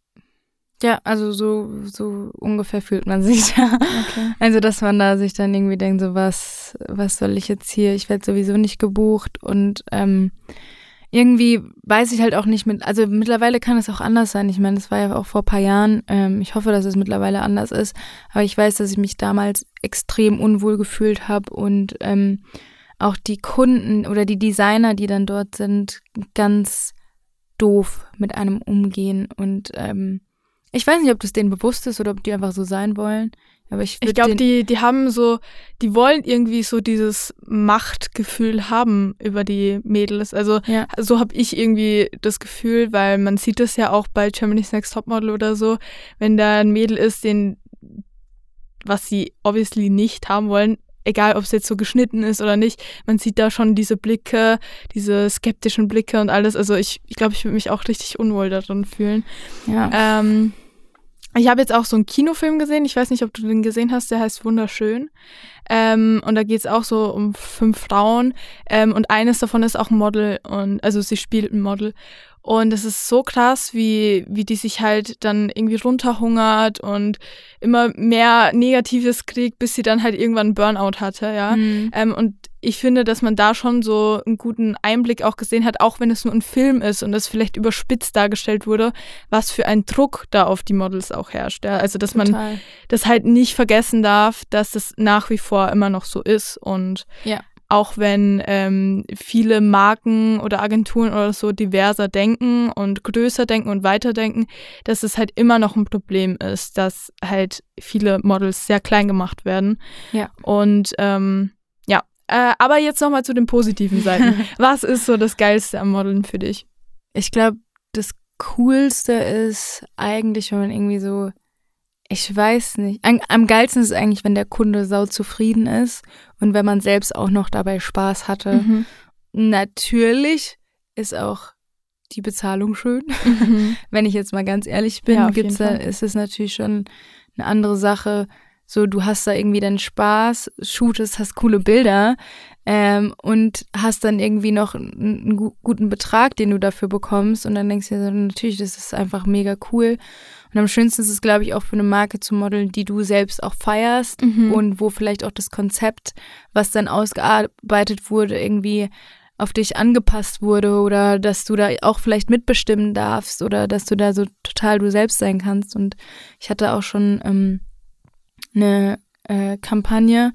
Ja, also so, so ungefähr fühlt man sich da. Okay. Also, dass man da sich dann irgendwie denkt, so was, was soll ich jetzt hier? Ich werde sowieso nicht gebucht und ähm, irgendwie weiß ich halt auch nicht mit, also mittlerweile kann es auch anders sein. Ich meine, das war ja auch vor ein paar Jahren. Ähm, ich hoffe, dass es mittlerweile anders ist. Aber ich weiß, dass ich mich damals extrem unwohl gefühlt habe und ähm, auch die Kunden oder die Designer, die dann dort sind, ganz doof mit einem umgehen und ähm, ich weiß nicht, ob das denen bewusst ist oder ob die einfach so sein wollen. Aber ich, ich glaube, die, die haben so, die wollen irgendwie so dieses Machtgefühl haben über die Mädels. Also ja. so habe ich irgendwie das Gefühl, weil man sieht das ja auch bei Germany's Next Topmodel oder so, wenn da ein Mädel ist, den was sie obviously nicht haben wollen, egal ob es jetzt so geschnitten ist oder nicht, man sieht da schon diese Blicke, diese skeptischen Blicke und alles. Also ich glaube, ich, glaub, ich würde mich auch richtig unwohl darin fühlen. Ja. Ähm, ich habe jetzt auch so einen Kinofilm gesehen, ich weiß nicht, ob du den gesehen hast, der heißt Wunderschön. Ähm, und da geht es auch so um fünf Frauen. Ähm, und eines davon ist auch ein Model und also sie spielt ein Model. Und es ist so krass, wie, wie die sich halt dann irgendwie runterhungert und immer mehr Negatives kriegt, bis sie dann halt irgendwann einen Burnout hatte, ja. Mhm. Ähm, und ich finde, dass man da schon so einen guten Einblick auch gesehen hat, auch wenn es nur ein Film ist und es vielleicht überspitzt dargestellt wurde, was für ein Druck da auf die Models auch herrscht. Ja? Also, dass Total. man das halt nicht vergessen darf, dass es nach wie vor immer noch so ist und ja. auch wenn ähm, viele Marken oder Agenturen oder so diverser denken und größer denken und weiterdenken, dass es halt immer noch ein Problem ist, dass halt viele Models sehr klein gemacht werden. Ja. Und ähm, äh, aber jetzt nochmal zu den positiven Seiten. Was ist so das Geilste am Modeln für dich? Ich glaube, das Coolste ist eigentlich, wenn man irgendwie so, ich weiß nicht, am, am geilsten ist eigentlich, wenn der Kunde sau zufrieden ist und wenn man selbst auch noch dabei Spaß hatte. Mhm. Natürlich ist auch die Bezahlung schön. Mhm. wenn ich jetzt mal ganz ehrlich bin, ja, gibt's da, ist es natürlich schon eine andere Sache, so, du hast da irgendwie deinen Spaß, shootest, hast coole Bilder ähm, und hast dann irgendwie noch einen, einen, guten Betrag, den du dafür bekommst. Und dann denkst du dir so, natürlich, das ist einfach mega cool. Und am schönsten ist es, glaube ich, auch für eine Marke zu modeln, die du selbst auch feierst mhm. und wo vielleicht auch das Konzept, was dann ausgearbeitet wurde, irgendwie auf dich angepasst wurde oder dass du da auch vielleicht mitbestimmen darfst oder dass du da so total du selbst sein kannst. Und ich hatte auch schon ähm, eine äh, Kampagne,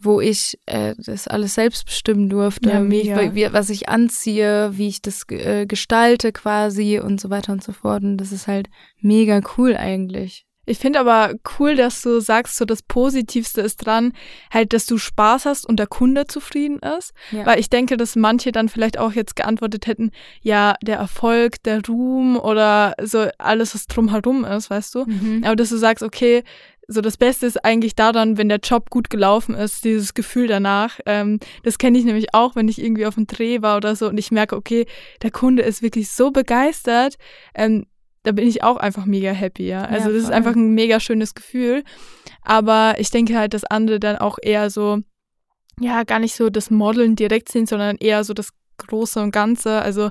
wo ich äh, das alles selbst bestimmen durfte, Ja, wie ich, wie, was ich anziehe, wie ich das äh, gestalte quasi und so weiter und so fort. Und das ist halt mega cool eigentlich. Ich finde aber cool, dass du sagst, so das Positivste ist dran, halt, dass du Spaß hast und der Kunde zufrieden ist. Ja. Weil ich denke, dass manche dann vielleicht auch jetzt geantwortet hätten, ja, der Erfolg, der Ruhm oder so alles, was drumherum ist, weißt du? Mhm. Aber dass du sagst, okay, so das Beste ist eigentlich daran, wenn der Job gut gelaufen ist, dieses Gefühl danach. Ähm, das kenne ich nämlich auch, wenn ich irgendwie auf dem Dreh war oder so und ich merke, okay, der Kunde ist wirklich so begeistert. Ähm, da bin ich auch einfach mega happy, ja. Also Ja, das ist einfach ein mega schönes Gefühl. Aber ich denke halt, dass andere dann auch eher so, ja, gar nicht so das Modeln direkt sind, sondern eher so das Große und Ganze. Also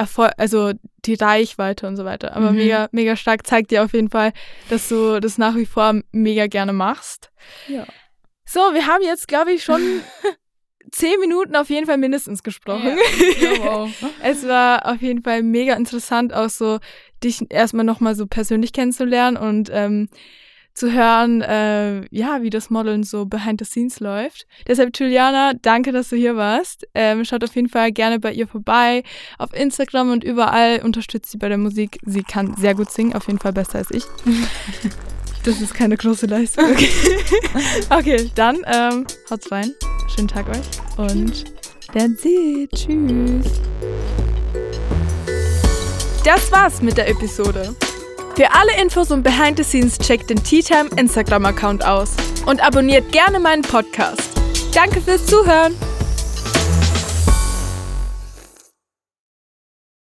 Erfolg, also die Reichweite und so weiter. Aber Mhm. mega, mega stark zeigt dir auf jeden Fall, dass du das nach wie vor mega gerne machst. Ja. So, wir haben jetzt, glaube ich, schon zehn Minuten auf jeden Fall mindestens gesprochen. wow. Es war auf jeden Fall mega interessant, auch so dich erstmal nochmal so persönlich kennenzulernen und ähm, zu hören, äh, ja, wie das Modeln so behind the scenes läuft. Deshalb, Juliana, danke, dass du hier warst. Ähm, schaut auf jeden Fall gerne bei ihr vorbei. Auf Instagram und überall unterstützt sie bei der Musik. Sie kann sehr gut singen, auf jeden Fall besser als ich. Das ist keine große Leistung. Okay, okay dann ähm, haut's rein. Schönen Tag euch und that's it. Tschüss. Das war's mit der Episode. Für alle Infos und Behind the Scenes checkt den Tea Time Instagram Account aus und abonniert gerne meinen Podcast. Danke fürs Zuhören.